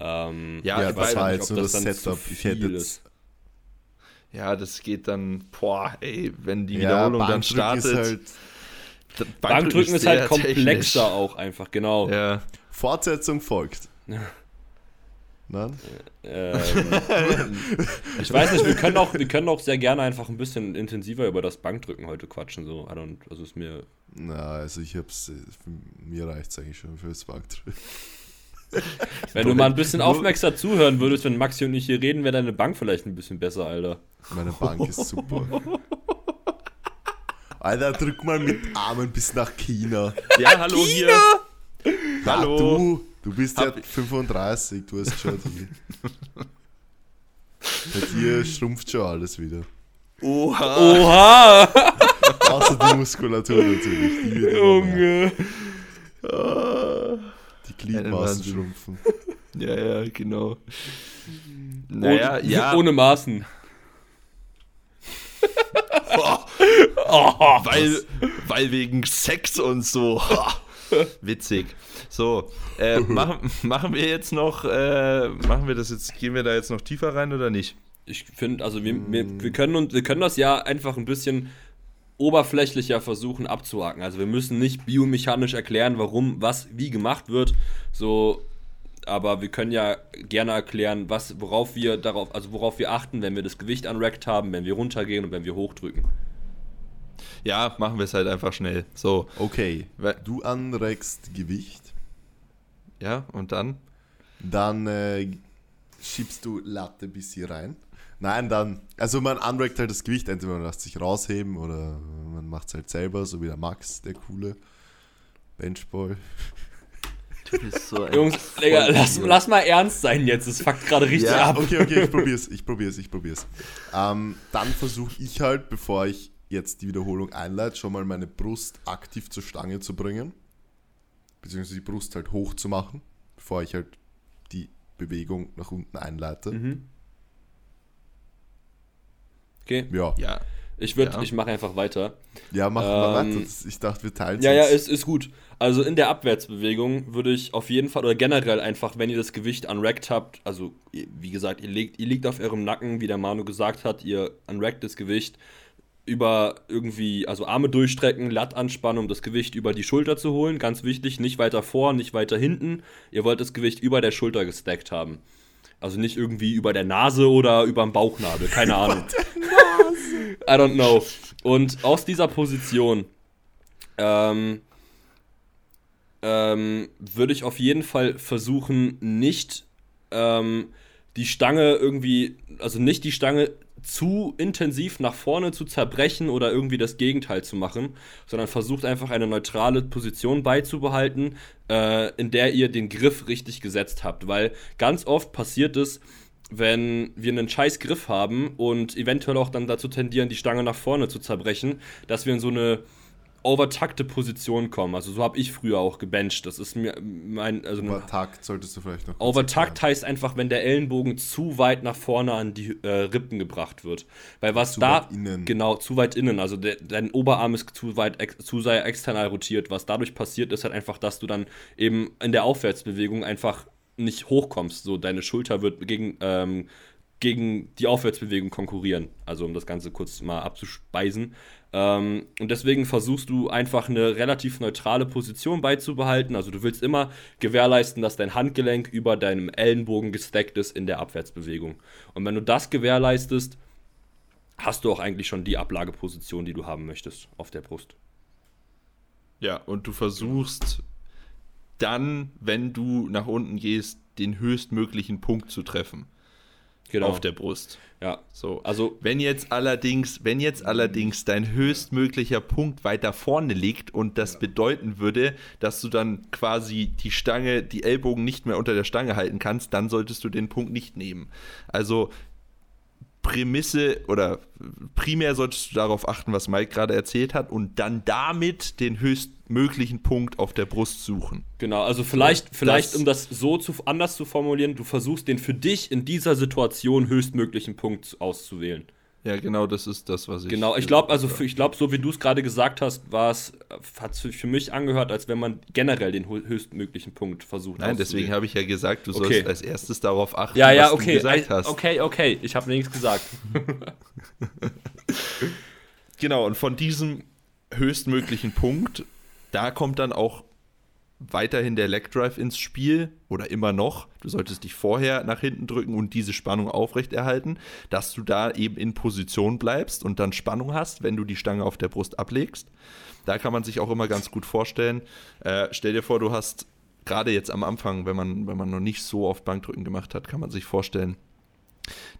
ähm, Ja, Ja, ich das weiß war ob nur das das dann Setup. Ich hätte jetzt. ist. ja, das geht dann, boah, ey, wenn die Ja, Wiederholung dann Bankdrücken startet. ist halt. Bankdrücken ist sehr halt komplexer technisch. auch einfach, genau. Ja, Fortsetzung folgt. Nein? Ähm, ich weiß nicht, wir können, auch, wir können auch sehr gerne einfach ein bisschen intensiver über das Bankdrücken heute quatschen. So. I don't, also ist mir. Na, also ich hab's. für- Mir reicht's eigentlich schon fürs Bankdrücken. Wenn du mal ein bisschen aufmerksam zuhören würdest, wenn Maxi und ich hier reden, wäre deine Bank vielleicht ein bisschen besser, Alter. Meine Bank ist super. Alter, drück mal mit Armen bis nach China. ja hallo hier. Na, Hallo. du, du bist ja Hab- 35, du hast schon die. Bei dir schrumpft schon alles wieder. Oha. Oha! Außer die Muskulatur natürlich. Die, wird immer mehr. Junge! die Gliedmaßen Wahnsinn. schrumpfen. Ja, ja, genau. Naja, ohne, ja. Ohne Maßen. weil, weil wegen Sex und so. Witzig. So, äh, machen, machen wir jetzt noch, äh, machen wir das jetzt, gehen wir da jetzt noch tiefer rein oder nicht? Ich finde, also wir, wir, wir, können uns, wir können das ja einfach ein bisschen oberflächlicher versuchen abzuhaken. Also wir müssen nicht biomechanisch erklären, warum was wie gemacht wird. So, aber wir können ja gerne erklären, was, worauf wir darauf, also worauf wir achten, wenn wir das Gewicht anrackt haben, wenn wir runtergehen und wenn wir hochdrücken. Ja, machen wir es halt einfach schnell. So, Okay, du anreckst Gewicht, ja, und dann? dann äh, schiebst du Latte bis hier rein. Nein, dann, also man anreckt halt das Gewicht, entweder man lässt sich rausheben oder man macht es halt selber, so wie der Max, der coole Benchboy. Du bist so ein Jungs, Digga, lass, lass mal ernst sein jetzt. Das fuckt gerade richtig Ja, ab. okay, okay, ich probier's, ich probier's, ich probier's. Ähm, dann versuche ich halt, bevor ich jetzt die Wiederholung einleite, schon mal meine Brust aktiv zur Stange zu bringen. Beziehungsweise die Brust halt hoch zu machen, bevor ich halt die Bewegung nach unten einleite. Mhm. Okay, Ja. Ja, ich würde, Ja. ich mache einfach weiter. Ja, mach mal Ähm, weiter. Das- Ich dachte, wir teilen Ja, ja, ist, ist gut. Also in der Abwärtsbewegung würde ich auf jeden Fall, oder generell einfach, wenn ihr das Gewicht unrackt habt, also wie gesagt, ihr, legt, ihr liegt auf eurem Nacken, wie der Manu gesagt hat, ihr unrackt das Gewicht über irgendwie, also Arme durchstrecken, Latt anspannen, um das Gewicht über die Schulter zu holen. Ganz wichtig, nicht weiter vor, nicht weiter hinten. Ihr wollt das Gewicht über der Schulter gestackt haben. Also nicht irgendwie über der Nase oder über dem Bauchnabel, keine Ahnung. I don't know. Und aus dieser Position ähm, ähm, würde ich auf jeden Fall versuchen, nicht ähm, die Stange irgendwie, also nicht die Stange zu intensiv nach vorne zu zerbrechen oder irgendwie das Gegenteil zu machen, sondern versucht einfach eine neutrale Position beizubehalten, äh, in der ihr den Griff richtig gesetzt habt. Weil ganz oft passiert es, wenn wir einen scheiß Griff haben und eventuell auch dann dazu tendieren, die Stange nach vorne zu zerbrechen, dass wir in so eine overtakte Position kommen. Also so habe ich früher auch gebencht. Das ist mir mein also Overtakt solltest du vielleicht noch. Overtakt heißt einfach, wenn der Ellenbogen zu weit nach vorne an die äh, Rippen gebracht wird. Weil was zu da genau zu weit innen, also der, dein Oberarm ist zu weit zu sehr external rotiert. Was dadurch passiert, ist halt einfach, dass du dann eben in der Aufwärtsbewegung einfach nicht hochkommst. So deine Schulter wird gegen ähm, gegen die Aufwärtsbewegung konkurrieren. Also um das Ganze kurz mal abzuspeisen. Ähm, und deswegen versuchst du einfach eine relativ neutrale Position beizubehalten. Also du willst immer gewährleisten, dass dein Handgelenk über deinem Ellenbogen gesteckt ist in der Abwärtsbewegung. Und wenn du das gewährleistest, hast du auch eigentlich schon die Ablageposition, die du haben möchtest auf der Brust. Ja, und du versuchst dann, wenn du nach unten gehst, den höchstmöglichen Punkt zu treffen genau. auf der Brust. Ja. So. Also wenn jetzt allerdings, wenn jetzt allerdings dein höchstmöglicher Punkt weiter vorne liegt und das bedeuten würde, dass du dann quasi die Stange, die Ellbogen nicht mehr unter der Stange halten kannst, dann solltest du den Punkt nicht nehmen. Also Prämisse oder primär solltest du darauf achten, was Mike gerade erzählt hat und dann damit den höchstmöglichen Punkt auf der Brust suchen. Genau, also vielleicht, so, vielleicht das, um das so zu, anders zu formulieren, du versuchst den für dich in dieser Situation höchstmöglichen Punkt auszuwählen. Ja, genau, das ist das, was ich. Genau, ich glaube, also für, ich glaube, so wie du es gerade gesagt hast, war es, hat es für mich angehört, als wenn man generell den höchstmöglichen Punkt versucht. Nein, deswegen habe ich ja gesagt, du okay. sollst als erstes darauf achten, ja, ja, was okay, du gesagt hast. Okay, okay, ich habe nichts gesagt. genau, und von diesem höchstmöglichen Punkt, da kommt dann auch weiterhin der Leg Drive ins Spiel oder immer noch. Du solltest dich vorher nach hinten drücken und diese Spannung aufrechterhalten, dass du da eben in Position bleibst und dann Spannung hast, wenn du die Stange auf der Brust ablegst. Da kann man sich auch immer ganz gut vorstellen. Äh, stell dir vor, du hast gerade jetzt am Anfang, wenn man, wenn man noch nicht so oft Bankdrücken gemacht hat, kann man sich vorstellen,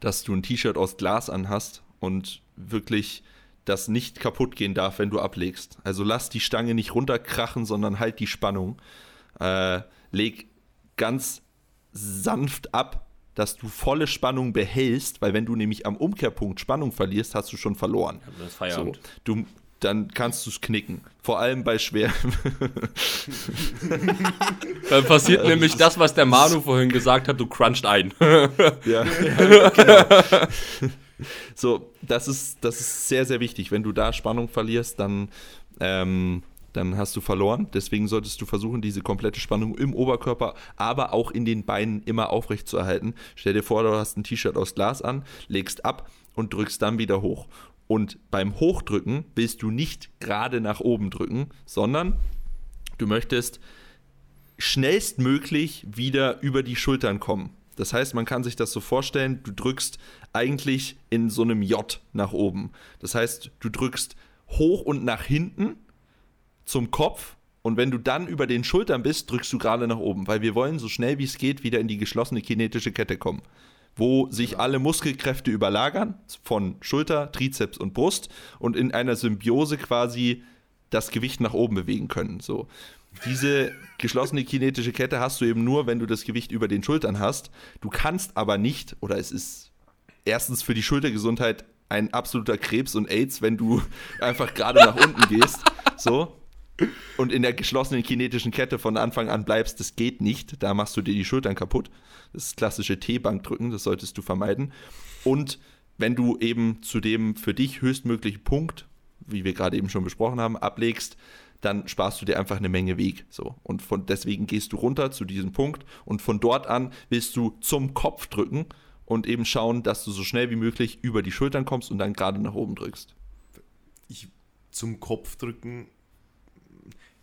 dass du ein T-Shirt aus Glas anhast und wirklich das nicht kaputt gehen darf, wenn du ablegst. Also lass die Stange nicht runterkrachen, sondern halt die Spannung. Äh, leg ganz sanft ab, dass du volle Spannung behältst, weil wenn du nämlich am Umkehrpunkt Spannung verlierst, hast du schon verloren. Ja, das. So, du, dann kannst du es knicken. Vor allem bei schwer. dann passiert nämlich das, was der Manu vorhin gesagt hat, du cruncht ein. ja, ja genau. So, das ist, das ist sehr, sehr wichtig. Wenn du da Spannung verlierst, dann, ähm, dann hast du verloren. Deswegen solltest du versuchen, diese komplette Spannung im Oberkörper, aber auch in den Beinen immer aufrecht zu erhalten. Stell dir vor, du hast ein T-Shirt aus Glas an, legst ab und drückst dann wieder hoch. Und beim Hochdrücken willst du nicht gerade nach oben drücken, sondern du möchtest schnellstmöglich wieder über die Schultern kommen. Das heißt, man kann sich das so vorstellen, du drückst eigentlich in so einem J nach oben. Das heißt, du drückst hoch und nach hinten zum Kopf und wenn du dann über den Schultern bist, drückst du gerade nach oben, weil wir wollen so schnell wie es geht wieder in die geschlossene kinetische Kette kommen, wo sich alle Muskelkräfte überlagern von Schulter, Trizeps und Brust und in einer Symbiose quasi das Gewicht nach oben bewegen können. So. Diese geschlossene kinetische Kette hast du eben nur, wenn du das Gewicht über den Schultern hast. Du kannst aber nicht, oder es ist erstens für die Schultergesundheit ein absoluter Krebs und AIDS, wenn du einfach gerade nach unten gehst. So. Und in der geschlossenen kinetischen Kette von Anfang an bleibst, das geht nicht. Da machst du dir die Schultern kaputt. Das ist klassische T-Bank-Drücken, das solltest du vermeiden. Und wenn du eben zu dem für dich höchstmöglichen Punkt, wie wir gerade eben schon besprochen haben, ablegst, dann sparst du dir einfach eine Menge Weg. So. Und von deswegen gehst du runter zu diesem Punkt und von dort an willst du zum Kopf drücken und eben schauen, dass du so schnell wie möglich über die Schultern kommst und dann gerade nach oben drückst. Ich zum Kopf drücken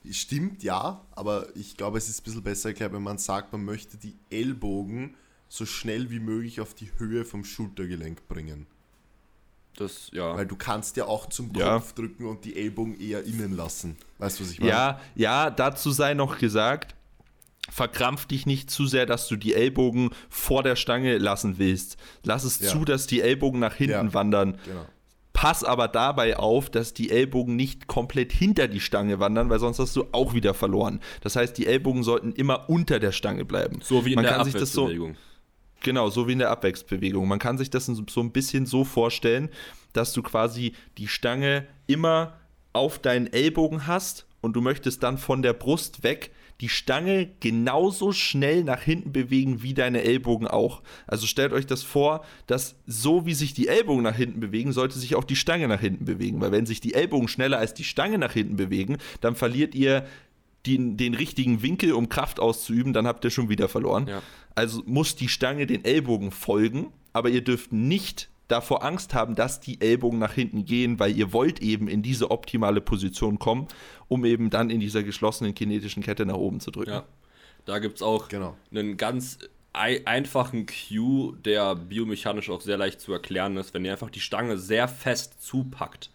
stimmt ja, aber ich glaube, es ist ein bisschen besser erklärt, wenn man sagt, man möchte die Ellbogen so schnell wie möglich auf die Höhe vom Schultergelenk bringen. Das, ja. Weil du kannst ja auch zum Kopf ja. drücken und die Ellbogen eher innen lassen. Weißt du, was ich meine? Ja, ja, dazu sei noch gesagt, verkrampf dich nicht zu sehr, dass du die Ellbogen vor der Stange lassen willst. Lass es Ja. zu, dass die Ellbogen nach hinten Ja. wandern. Genau. Pass aber dabei auf, dass die Ellbogen nicht komplett hinter die Stange wandern, weil sonst hast du auch wieder verloren. Das heißt, die Ellbogen sollten immer unter der Stange bleiben. So wie in Man der kann sich das so Abwärtsbewegung. Genau, so wie in der Abwärtsbewegung. Man kann sich das so ein bisschen so vorstellen, dass du quasi die Stange immer auf deinen Ellbogen hast und du möchtest dann von der Brust weg die Stange genauso schnell nach hinten bewegen wie deine Ellbogen auch. Also stellt euch das vor, dass so wie sich die Ellbogen nach hinten bewegen, sollte sich auch die Stange nach hinten bewegen. Weil wenn sich die Ellbogen schneller als die Stange nach hinten bewegen, dann verliert ihr den, den richtigen Winkel, um Kraft auszuüben, dann habt ihr schon wieder verloren. Ja. Also muss die Stange den Ellbogen folgen, aber ihr dürft nicht davor Angst haben, dass die Ellbogen nach hinten gehen, weil ihr wollt eben in diese optimale Position kommen, um eben dann in dieser geschlossenen kinetischen Kette nach oben zu drücken. Ja. Da gibt es auch Genau. einen ganz ei einfachen Cue, der biomechanisch auch sehr leicht zu erklären ist. Wenn ihr einfach die Stange sehr fest zupackt,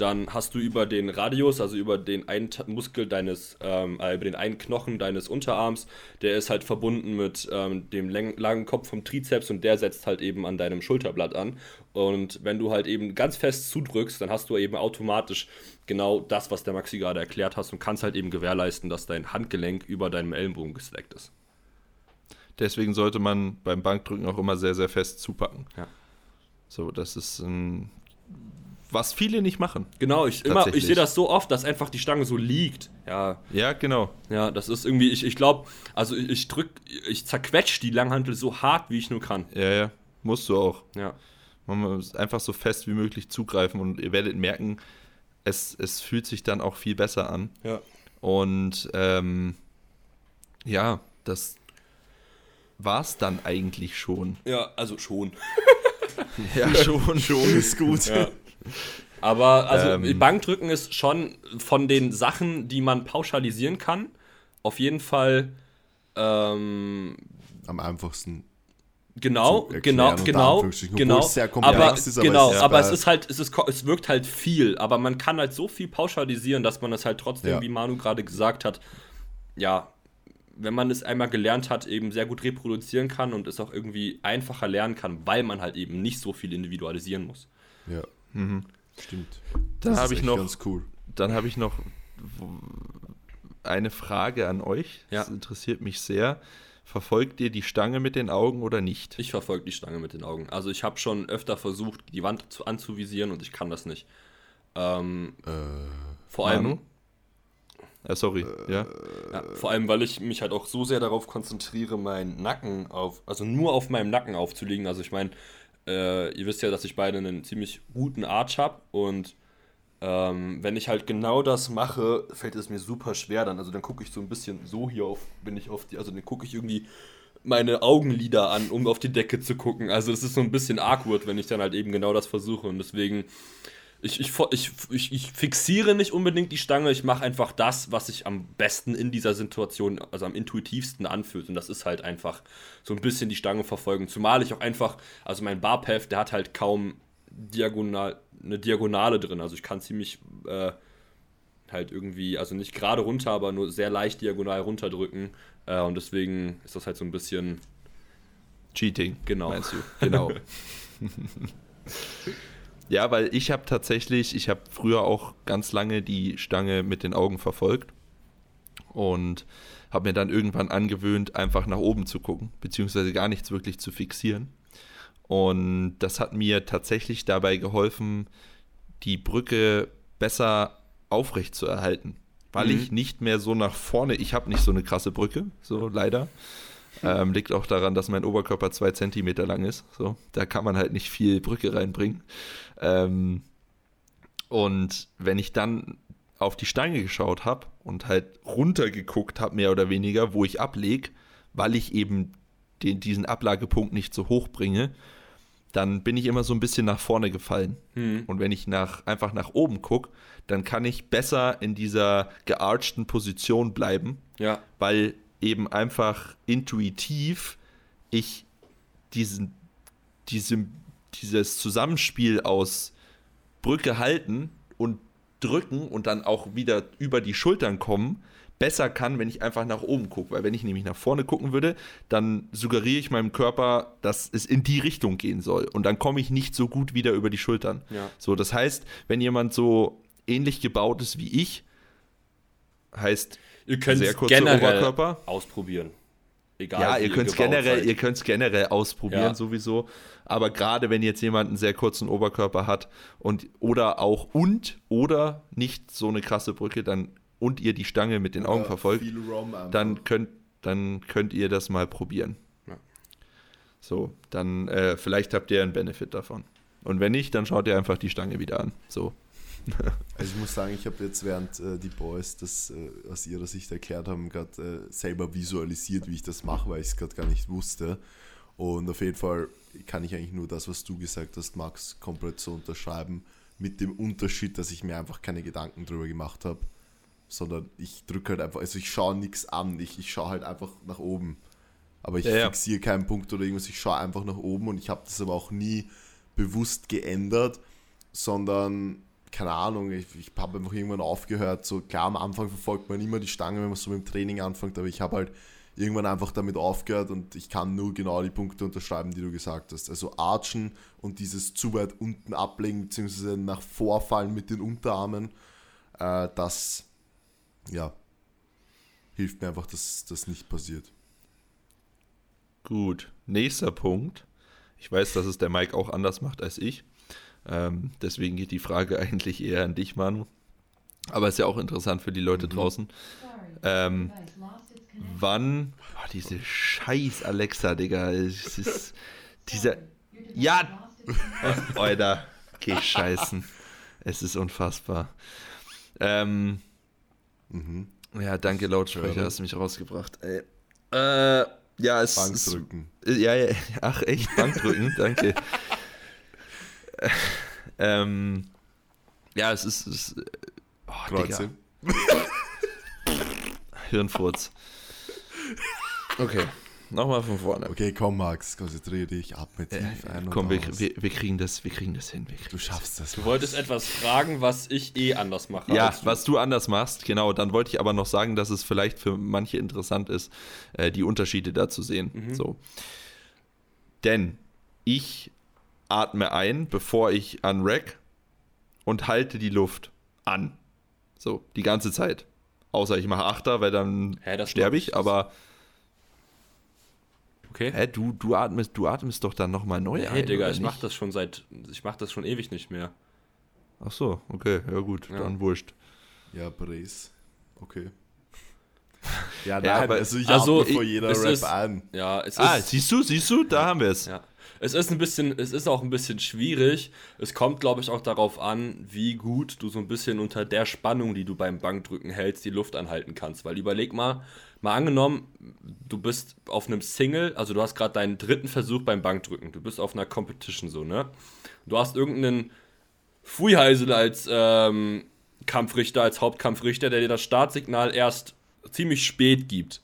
dann hast du über den Radius, also über den einen Muskel deines, ähm, äh, über den einen Knochen deines Unterarms, der ist halt verbunden mit ähm, dem langen Kopf vom Trizeps und der setzt halt eben an deinem Schulterblatt an. Und wenn du halt eben ganz fest zudrückst, dann hast du eben automatisch genau das, was der Maxi gerade erklärt hast und kannst halt eben gewährleisten, dass dein Handgelenk über deinem Ellenbogen gestreckt ist. Deswegen sollte man beim Bankdrücken auch immer sehr, sehr fest zupacken. Ja. So, das ist ein, was viele nicht machen. Genau, ich, immer, ich sehe das so oft, dass einfach die Stange so liegt. Ja, Ja, genau. ja, das ist irgendwie, ich, ich glaube, also ich, ich drück, ich zerquetsch die Langhantel so hart, wie ich nur kann. Ja, ja. Musst du auch. Ja, Man muss einfach so fest wie möglich zugreifen und ihr werdet merken, es, es fühlt sich dann auch viel besser an. ja. Und ähm, ja, das war's dann eigentlich schon. Ja, also schon. Ja, schon. Schon ist gut. Ja. Aber also Ähm. Bankdrücken ist schon von den Sachen, die man pauschalisieren kann, auf jeden Fall ähm, Am einfachsten. Genau, genau, genau, genau. es sehr komplex aber, ist, aber genau, es ist aber es ist halt, es ist, es wirkt halt viel, aber man kann halt so viel pauschalisieren, dass man es halt trotzdem, Ja. wie Manu gerade gesagt hat, ja, wenn man es einmal gelernt hat, eben sehr gut reproduzieren kann und es auch irgendwie einfacher lernen kann, weil man halt eben nicht so viel individualisieren muss. Ja. Stimmt. Dann habe ist ich echt noch, Ganz cool. dann habe ich noch eine Frage an euch. Ja. Das interessiert mich sehr. Verfolgt ihr die Stange mit den Augen oder nicht? Ich verfolge die Stange mit den Augen. Also ich habe schon öfter versucht, die Wand zu, anzuvisieren und ich kann das nicht. Ähm, vor allem, Manu? Äh, sorry, ja. Ja, vor allem, weil ich mich halt auch so sehr darauf konzentriere, meinen Nacken auf, also nur auf meinem Nacken aufzulegen. Also ich meine, äh, ihr wisst ja, dass ich beide einen ziemlich guten Arch habe und ähm, wenn ich halt genau das mache, fällt es mir super schwer dann. Also dann gucke ich so ein bisschen so hier auf, bin ich auf die, also dann gucke ich irgendwie meine Augenlider an, um auf die Decke zu gucken. Also das ist so ein bisschen awkward, wenn ich dann halt eben genau das versuche und deswegen ich, ich, ich, ich, fixiere nicht unbedingt die Stange, ich mache einfach das, was sich am besten in dieser Situation, also am intuitivsten anfühlt. Und das ist halt einfach so ein bisschen die Stange verfolgen. Zumal ich auch einfach, also mein Barpath, der hat halt kaum diagonal, eine Diagonale drin. Also ich kann ziemlich äh, halt irgendwie, also nicht gerade runter, aber nur sehr leicht diagonal runterdrücken. Äh, und deswegen ist das halt so ein bisschen, Cheating, Genau. meinst du? Genau. ja, weil ich habe tatsächlich, ich habe früher auch ganz lange die Stange mit den Augen verfolgt und habe mir dann irgendwann angewöhnt, einfach nach oben zu gucken, beziehungsweise gar nichts wirklich zu fixieren. Und das hat mir tatsächlich dabei geholfen, die Brücke besser aufrecht zu erhalten, weil Mhm. ich nicht mehr so nach vorne, ich habe nicht so eine krasse Brücke, so leider. Ähm, liegt auch daran, dass mein Oberkörper zwei Zentimeter lang ist. So, da kann man halt nicht viel Brücke reinbringen. Ähm, und wenn ich dann auf die Stange geschaut habe und halt runtergeguckt habe, mehr oder weniger, wo ich ablege, weil ich eben den, diesen Ablagepunkt nicht so hoch bringe, dann bin ich immer so ein bisschen nach vorne gefallen. Und wenn ich nach, einfach nach oben gucke, dann kann ich besser in dieser gearchten Position bleiben ja, weil eben einfach intuitiv ich diesen, diese, dieses Zusammenspiel aus Brücke halten und drücken und dann auch wieder über die Schultern kommen, besser kann, wenn ich einfach nach oben gucke. Weil wenn ich nämlich nach vorne gucken würde, dann suggeriere ich meinem Körper, dass es in die Richtung gehen soll. Und dann komme ich nicht so gut wieder über die Schultern. Ja. So, das heißt, wenn jemand so ähnlich gebaut ist wie ich, heißt Ihr könnt sehr es generell Oberkörper. ausprobieren. Egal. Ja, ihr könnt es generell, seid. ihr könnt's generell ausprobieren, Ja. sowieso. Aber gerade wenn jetzt jemand einen sehr kurzen Oberkörper hat und oder auch und oder nicht so eine krasse Brücke, dann und ihr die Stange mit den Augen verfolgt, dann könnt, dann könnt ihr das mal probieren. Ja. So, dann äh, vielleicht habt ihr einen Benefit davon. Und wenn nicht, dann schaut ihr einfach die Stange wieder an. So. Also ich muss sagen, ich habe jetzt, während äh, die Boys das äh, aus ihrer Sicht erklärt haben, gerade äh, selber visualisiert, wie ich das mache, weil ich es gerade gar nicht wusste. Und auf jeden Fall kann ich eigentlich nur das, was du gesagt hast, Max, komplett so unterschreiben. Mit dem Unterschied, dass ich mir einfach keine Gedanken drüber gemacht habe, sondern ich drücke halt einfach, also ich schaue nichts an, ich, ich schaue halt einfach nach oben. Aber ich Ja, ja. fixiere keinen Punkt oder irgendwas, ich schaue einfach nach oben und ich habe das aber auch nie bewusst geändert, sondern keine Ahnung, ich, ich habe einfach irgendwann aufgehört. So klar, am Anfang verfolgt man immer die Stange, wenn man so mit dem Training anfängt, aber ich habe halt irgendwann einfach damit aufgehört und ich kann nur genau die Punkte unterschreiben, die du gesagt hast. Also Archen und dieses zu weit unten ablegen, beziehungsweise nach Vorfallen mit den Unterarmen, äh, das ja hilft mir einfach, dass das nicht passiert. Gut, nächster Punkt. Ich weiß, dass es der Mike auch anders macht als ich. Ähm, deswegen geht die Frage eigentlich eher an dich, Manu. Aber ist ja auch interessant für die Leute draußen. Ähm, wann. Oh, diese scheiß Alexa, Digga. Es ist dieser. Ja! Alter, geh scheißen. Es ist unfassbar. Ähm, Mhm. ja, danke, Lautsprecher, hast du mich rausgebracht. Ey. Äh, ja, es ist. Bankdrücken. Ja, ja, ach echt, Bankdrücken, danke. Äh, ähm, ja, es ist, es ist oh, Kreuze. Digga, Hirnfurz. Okay, nochmal von vorne. Okay, komm Max, konzentriere dich, atme tief ein und Komm, wir, aus. wir, wir, kriegen das, wir kriegen das hin. Wir kriegen Du schaffst das. Du wolltest etwas fragen, was ich eh anders mache. Ja, du. was du anders machst, genau. Dann wollte ich aber noch sagen, dass es vielleicht für manche interessant ist, äh, die Unterschiede da zu sehen. So. Denn ich atme ein, bevor ich anrack und halte die Luft an. So, die ganze Zeit. Außer ich mache Achter, weil dann Hä, sterbe ich, aber Okay. hä, du, du, atmest, du atmest doch dann nochmal neu Hey, ein. Digga, oder ich mach das schon seit. Ich mach das schon ewig nicht mehr. Ach so, okay, ja gut, Ja. dann wurscht. Ja, Brace. Okay. Ja, Ja, nein, aber- also ich also atme vor ich- jeder es Rap ist- ein. Ja, es Ah, ist. siehst du, siehst du, da haben wir es. Ja. Es ist ein bisschen, es ist auch ein bisschen schwierig. Es kommt, glaube ich, auch darauf an, wie gut du so ein bisschen unter der Spannung, die du beim Bankdrücken hältst, die Luft anhalten kannst. Weil überleg mal, mal angenommen, du bist auf einem Single, also du hast gerade deinen dritten Versuch beim Bankdrücken. Du bist auf einer Competition so, ne? Du hast irgendeinen Fuiheisel als ähm, Kampfrichter, als Hauptkampfrichter, der dir das Startsignal erst ziemlich spät gibt.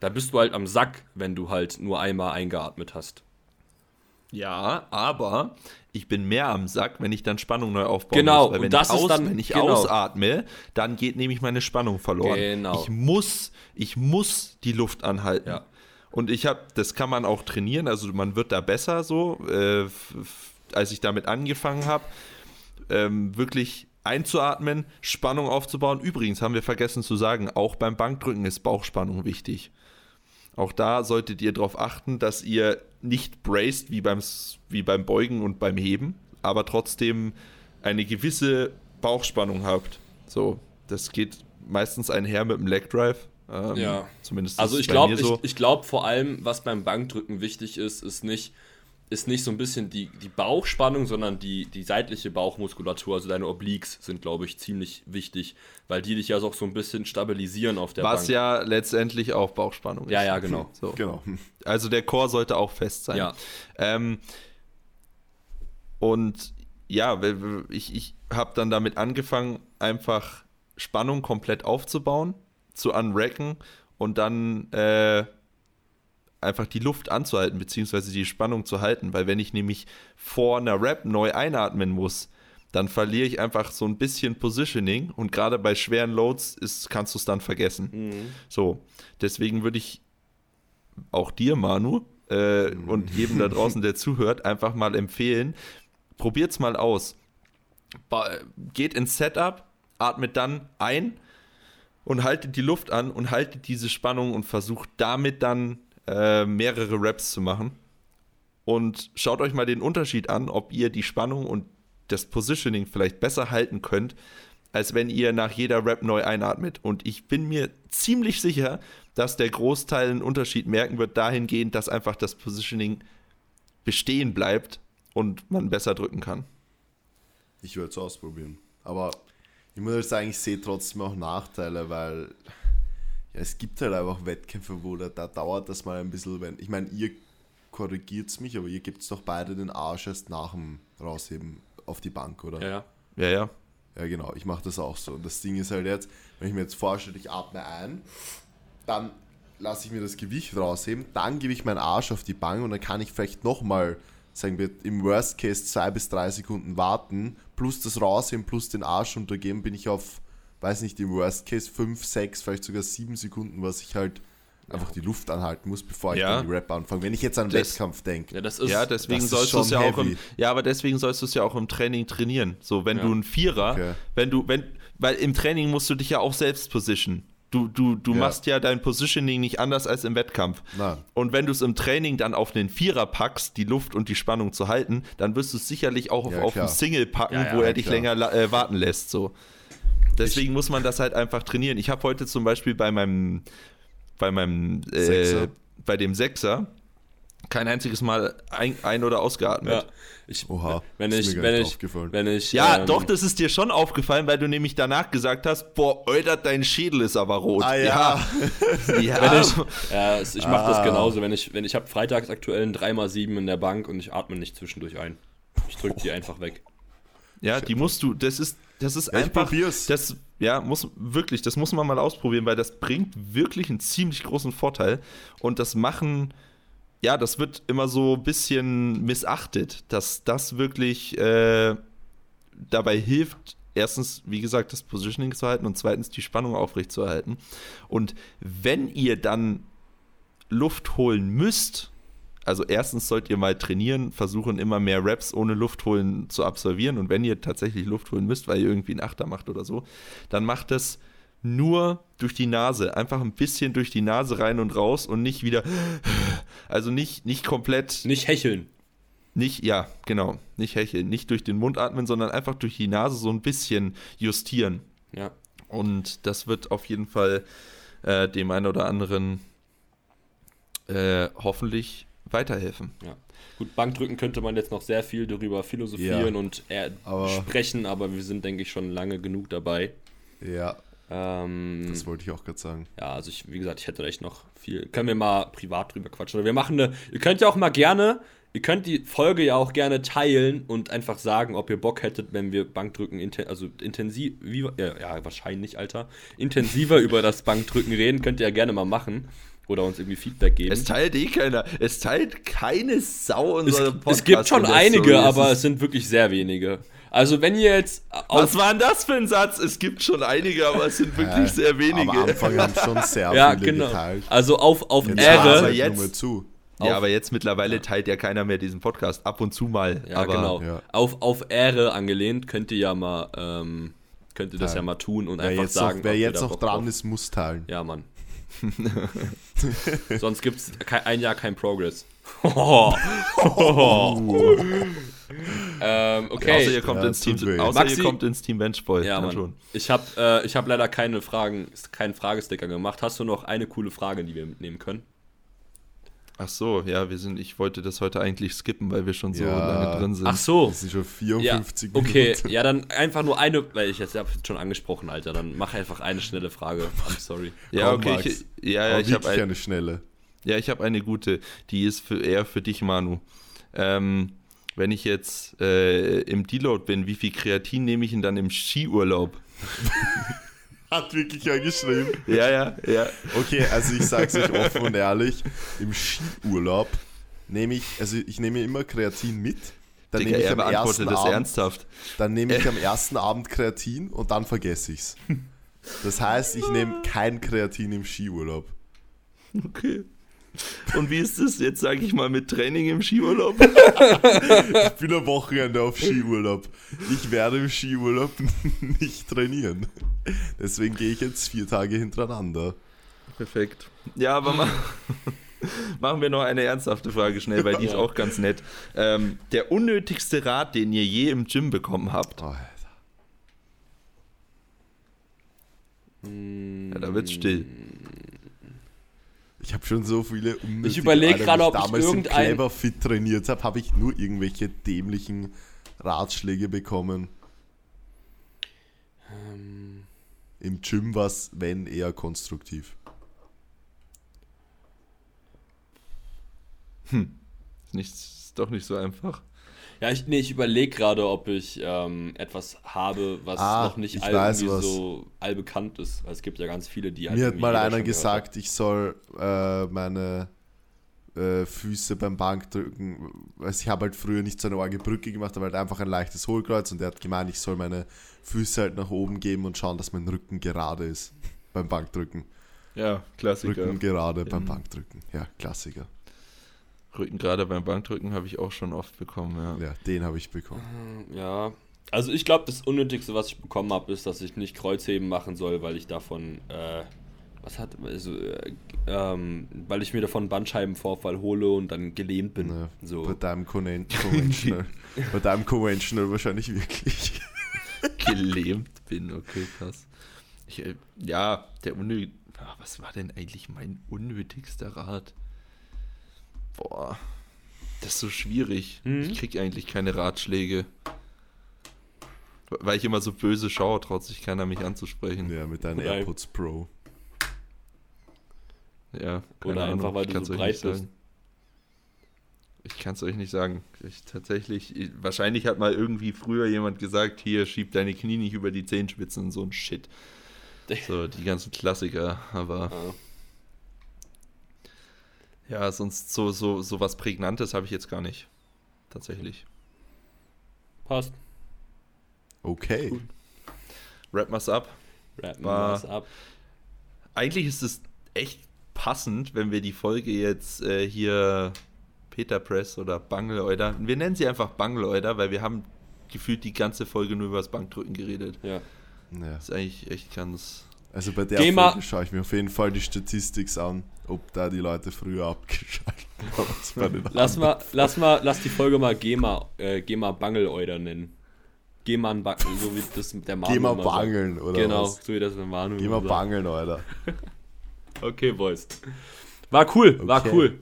Da bist du halt am Sack, wenn du halt nur einmal eingeatmet hast. Ja, aber ich bin mehr am Sack, wenn ich dann Spannung neu aufbauen Genau, muss. Und wenn das ich ist aus, dann- wenn ich genau. ausatme, dann geht nämlich meine Spannung verloren. Genau. Ich muss, ich muss die Luft anhalten. Ja. Und ich habe, das kann man auch trainieren, also man wird da besser so, äh, als ich damit angefangen habe, ähm, wirklich einzuatmen, Spannung aufzubauen. Übrigens haben wir vergessen zu sagen, auch beim Bankdrücken ist Bauchspannung wichtig. Auch da solltet ihr darauf achten, dass ihr nicht braced wie beim, wie beim Beugen und beim Heben, aber trotzdem eine gewisse Bauchspannung habt. So, das geht meistens einher mit dem Leg Drive. Ähm, Ja. Zumindest Also ich glaube, so. ich, ich glaube vor allem, was beim Bankdrücken wichtig ist, ist nicht, ist nicht so ein bisschen die, die Bauchspannung, sondern die, die seitliche Bauchmuskulatur, also deine Obliques sind, glaube ich, ziemlich wichtig, weil die dich ja auch so ein bisschen stabilisieren auf der was Bank. ja letztendlich auch Bauchspannung ist. Ja, ja, genau. So. Genau. Also der Chor sollte auch fest sein. Ja. Ähm, und ja, ich, ich habe dann damit angefangen, einfach Spannung komplett aufzubauen, zu unracken und dann äh, einfach die Luft anzuhalten, beziehungsweise die Spannung zu halten. Weil wenn ich nämlich vor einer Rap neu einatmen muss, dann verliere ich einfach so ein bisschen Positioning und gerade bei schweren Loads ist, kannst du es dann vergessen. Mhm. So, deswegen würde ich auch dir, Manu, äh, und jedem da draußen, der zuhört, einfach mal empfehlen, probiert's mal aus. Ba geht ins Setup, atmet dann ein und haltet die Luft an und haltet diese Spannung und versucht damit dann äh, mehrere Reps zu machen. Und schaut euch mal den Unterschied an, ob ihr die Spannung und das Positioning vielleicht besser halten könnt, als wenn ihr nach jeder Rep neu einatmet. Und ich bin mir ziemlich sicher, dass der Großteil einen Unterschied merken wird, dahingehend, dass einfach das Positioning bestehen bleibt und man besser drücken kann. Ich würde es ausprobieren. Aber ich muss halt sagen, ich sehe trotzdem auch Nachteile, weil ja, es gibt halt einfach Wettkämpfe, wo da, da dauert das mal ein bisschen, wenn. Ich meine, ihr korrigiert mich, aber ihr gebt es doch beide den Arsch erst nach dem Rausheben auf die Bank, oder? Ja, ja. Ja, ja. Ja, genau, ich mache das auch so. Und das Ding ist halt jetzt, wenn ich mir jetzt vorstelle, ich atme ein, dann lasse ich mir das Gewicht rausheben, dann gebe ich meinen Arsch auf die Bank und dann kann ich vielleicht nochmal, sagen wir, im Worst Case zwei bis drei Sekunden warten, plus das rausheben, plus den Arsch untergeben, bin ich auf, weiß nicht, im Worst Case fünf, sechs, vielleicht sogar sieben Sekunden, was ich halt einfach die Luft anhalten muss, bevor ich Ja. dann die Rap anfange. Wenn ich jetzt an einen Das- Wettkampf denke. Ja, das ist. Ja, deswegen das sollst du es schon ja auch im, heavy. ja, aber deswegen sollst du es ja auch im Training trainieren. So, wenn Ja. du ein Vierer, Okay. wenn du, wenn, weil im Training musst du dich ja auch selbst positionen. Du, du, du Ja. machst ja dein Positioning nicht anders als im Wettkampf. Nein. Und wenn du es im Training dann auf einen Vierer packst, die Luft und die Spannung zu halten, dann wirst du es sicherlich auch auf, Ja, auf einen Single packen, Ja, ja, wo er ja, dich klar. länger äh, warten lässt. So. Deswegen muss man das halt einfach trainieren. Ich habe heute zum Beispiel bei meinem, bei meinem, äh, Sechser? bei dem Sechser kein einziges Mal ein, ein- oder ausgeatmet. Ja. Ich, Oha, wenn ist ich, wenn ich, aufgefallen. wenn ich, Ja, ähm, doch, das ist dir schon aufgefallen, weil du nämlich danach gesagt hast, boah, Alter, dein Schädel ist aber rot. Ah, ja. ja. ja. Ich, ja, ich mache das Ah. genauso. Wenn ich, wenn ich habe freitags aktuell ein 3x7 in der Bank und ich atme nicht zwischendurch ein. Ich drücke die einfach weg. Ja, die musst du, das ist, das ist Ja, ich einfach, probier's. das, ja, muss, wirklich, das muss man mal ausprobieren, weil das bringt wirklich einen ziemlich großen Vorteil und das machen, ja, das wird immer so ein bisschen missachtet, dass das wirklich äh, dabei hilft, erstens, wie gesagt, das Positioning zu halten und zweitens die Spannung aufrecht zu erhalten. Und wenn ihr dann Luft holen müsst, also erstens sollt ihr mal trainieren, versuchen immer mehr Reps ohne Luft holen zu absolvieren. Und wenn ihr tatsächlich Luft holen müsst, weil ihr irgendwie einen Achter macht oder so, dann macht das nur durch die Nase. Einfach ein bisschen durch die Nase rein und raus und nicht wieder. Also nicht, nicht komplett. Nicht hecheln. Nicht, ja, genau. Nicht hecheln. Nicht durch den Mund atmen, sondern einfach durch die Nase so ein bisschen justieren. Ja. Und das wird auf jeden Fall äh, dem einen oder anderen äh, hoffentlich weiterhelfen. Ja. Gut, Bankdrücken könnte man jetzt noch sehr viel darüber philosophieren Ja. und Aber- sprechen, aber wir sind, denke ich, schon lange genug dabei. Ja, Ähm, das wollte ich auch gerade sagen. ja, also ich, wie gesagt, ich hätte echt noch viel. Können wir mal privat drüber quatschen. Oder wir machen eine. Ihr könnt ja auch mal gerne. Ihr könnt die Folge ja auch gerne teilen und einfach sagen, ob ihr Bock hättet, wenn wir Bankdrücken, inten also intensiv, wie, ja, ja, wahrscheinlich, Alter, intensiver über das Bankdrücken reden, könnt ihr ja gerne mal machen oder uns irgendwie Feedback geben. Es teilt eh keiner. Es teilt keine Sau Es, unsere es gibt schon einige, Story. Es aber es sind wirklich sehr wenige. Also wenn ihr jetzt Was war denn das für ein Satz? Es gibt schon einige, aber es sind wirklich sehr Am wenige. Anfang haben schon sehr ja viele genau, geteilt. also auf auf Jetzt Ja, aber Ehre, jetzt- zu. Ja, Auf- aber jetzt mittlerweile teilt ja keiner mehr diesen Podcast. Ab und zu mal. ja aber genau, ja. auf auf Ehre angelehnt könnt ihr ja mal ähm, könnt ihr das Teilen. ja mal tun und Wer einfach jetzt, sagen, noch, wer jetzt noch dran drauf- ist, muss teilen. Ja, Mann. Sonst gibt es ein Jahr kein Progress. ähm, okay. Außer ihr kommt Ja, ins Team, außer Maxi- ihr kommt ins Team Benchboy. Ja, Mann. schon. Ich habe äh, ich hab leider keine Fragen, keinen Fragesticker gemacht. Hast du noch eine coole Frage, die wir mitnehmen können? Ach so, ja, wir sind, ich wollte das heute eigentlich skippen, weil wir schon so Ja. lange drin sind. Ach so. Das sind schon Ja, 54 okay, Minuten. ja, dann einfach nur eine, weil ich jetzt habe schon angesprochen, Alter. Dann mach einfach eine schnelle Frage. I'm sorry. ja, Komm, okay, Max. ich, ja, ja, ich habe ein, eine schnelle. ja, ich habe eine gute, die ist für, eher für dich, Manu. Ähm, wenn ich jetzt äh, im Deload bin, wie viel Kreatin nehme ich denn dann im Skiurlaub? Hat wirklich eingeschrieben. Ja, ja, ja. Okay, also ich sag's euch offen und ehrlich, im Skiurlaub nehme ich, also ich nehme immer Kreatin mit, dann Digga, nehme ich, am ersten das Abend, ernsthaft. dann nehme ich am ersten Abend Kreatin und dann vergesse ich's. Das heißt, ich nehme kein Kreatin im Skiurlaub. Okay. Und wie ist das jetzt, sage ich mal, mit Training im Skiurlaub? Ich bin am Wochenende auf Skiurlaub. Ich werde im Skiurlaub nicht trainieren. Deswegen gehe ich jetzt vier Tage hintereinander. Perfekt. Ja, aber ma machen wir noch eine ernsthafte Frage schnell, weil die ist auch ganz nett. Ähm, der unnötigste Rat, den ihr je im Gym bekommen habt. Oh, Alter. Ja, da wird's still. Ich habe schon so viele unnötige, Ich überleg Alter, gerade, ob ich damals im irgendein- Clever Fit trainiert habe, habe ich nur irgendwelche dämlichen Ratschläge bekommen. Ähm, Im Gym war es, wenn, eher konstruktiv. Nicht, ist doch nicht so einfach. Ja, ich, nee, ich überlege gerade, ob ich ähm, etwas habe, was Ah, noch nicht ich all, weiß so allbekannt ist. Weil es gibt ja ganz viele, die halt Mir hat mal einer gesagt, ich soll äh, meine äh, Füße beim Bankdrücken, also ich habe halt früher nicht so eine arge Brücke gemacht, aber halt einfach ein leichtes Hohlkreuz und der hat gemeint, ich soll meine Füße halt nach oben geben und schauen, dass mein Rücken gerade ist beim Bankdrücken. Ja, Klassiker. Rücken gerade beim. Bankdrücken. Ja, Klassiker. Rücken gerade beim Bankdrücken habe ich auch schon oft bekommen, ja. Ja, den habe ich bekommen. hat. Ja. Also ich glaube, das Unnötigste, was ich bekommen habe, ist, dass ich nicht Kreuzheben machen soll, weil ich davon, äh, was hat, also, äh, ähm, weil ich mir davon einen Bandscheibenvorfall hole und dann gelähmt bin. Ja, So. Bei deinem Conven- Conventional. bei deinem Conventional wahrscheinlich wirklich. Gelähmt bin, okay, krass. Ich, äh, ja, der unnötig. Ah, Was war denn eigentlich mein unnötigster Rat? Boah, das ist so schwierig. Mhm. Ich krieg eigentlich keine Ratschläge. Weil ich immer so böse schaue, traut sich keiner mich anzusprechen. Ja, mit deinen Oder- AirPods Pro. Ja, keine Oder Ahnung, einfach, weil ich du so euch breit nicht sagen. Ich kann es euch nicht sagen. Ich tatsächlich, ich, wahrscheinlich hat mal irgendwie früher jemand gesagt, hier schieb deine Knie nicht über die Zehenspitzen und so ein Shit. So, die ganzen Klassiker, aber Ja. Ja, sonst so, so, so was Prägnantes habe ich jetzt gar nicht. Tatsächlich. Passt. Okay. Gut. Wrap mal's ab. Rappen War- was ab. Eigentlich ist es echt passend, wenn wir die Folge jetzt äh, hier Peter Press oder Bangeleuder, wir nennen sie einfach Bangeleuder, weil wir haben gefühlt die ganze Folge nur über das Bankdrücken geredet. Ja. Ja. Das ist eigentlich echt ganz. Also bei der mal- Folge schaue ich mir auf jeden Fall die Statistik an, ob da die Leute früher abgeschaltet haben. Lass mal, lass mal, lass die Folge mal GEMA, äh, GEMA Bangeleuder nennen. GEMA Ba- so wie das der Manu mal immer sagt. bangeln, oder Genau, was? so wie das der Manu sagt. bangeln, Alter. Okay, Boys. War cool, war Okay. cool.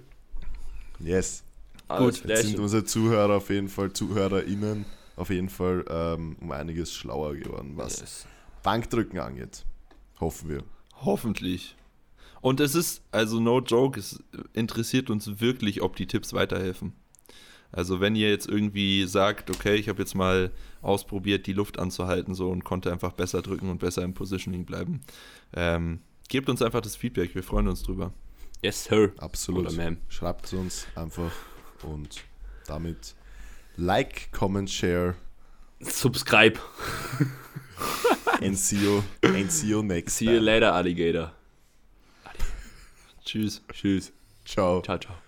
Yes. Gut, Jetzt sind unsere Zuhörer auf jeden Fall, ZuhörerInnen, auf jeden Fall ähm, um einiges schlauer geworden, was Yes. Bankdrücken angeht. Hoffen wir. Hoffentlich. Und es ist, also no joke, es interessiert uns wirklich, ob die Tipps weiterhelfen. Also wenn ihr jetzt irgendwie sagt, okay, ich habe jetzt mal ausprobiert, die Luft anzuhalten so und konnte einfach besser drücken und besser im Positioning bleiben, ähm, gebt uns einfach das Feedback, wir freuen uns drüber. Yes, Sir. Absolut. Oder. Schreibt es uns einfach und damit like, comment, share Subscribe. and see you, and see you next See you time. later, Alligator. Tschüss. Tschüss. Ciao. Ciao, ciao.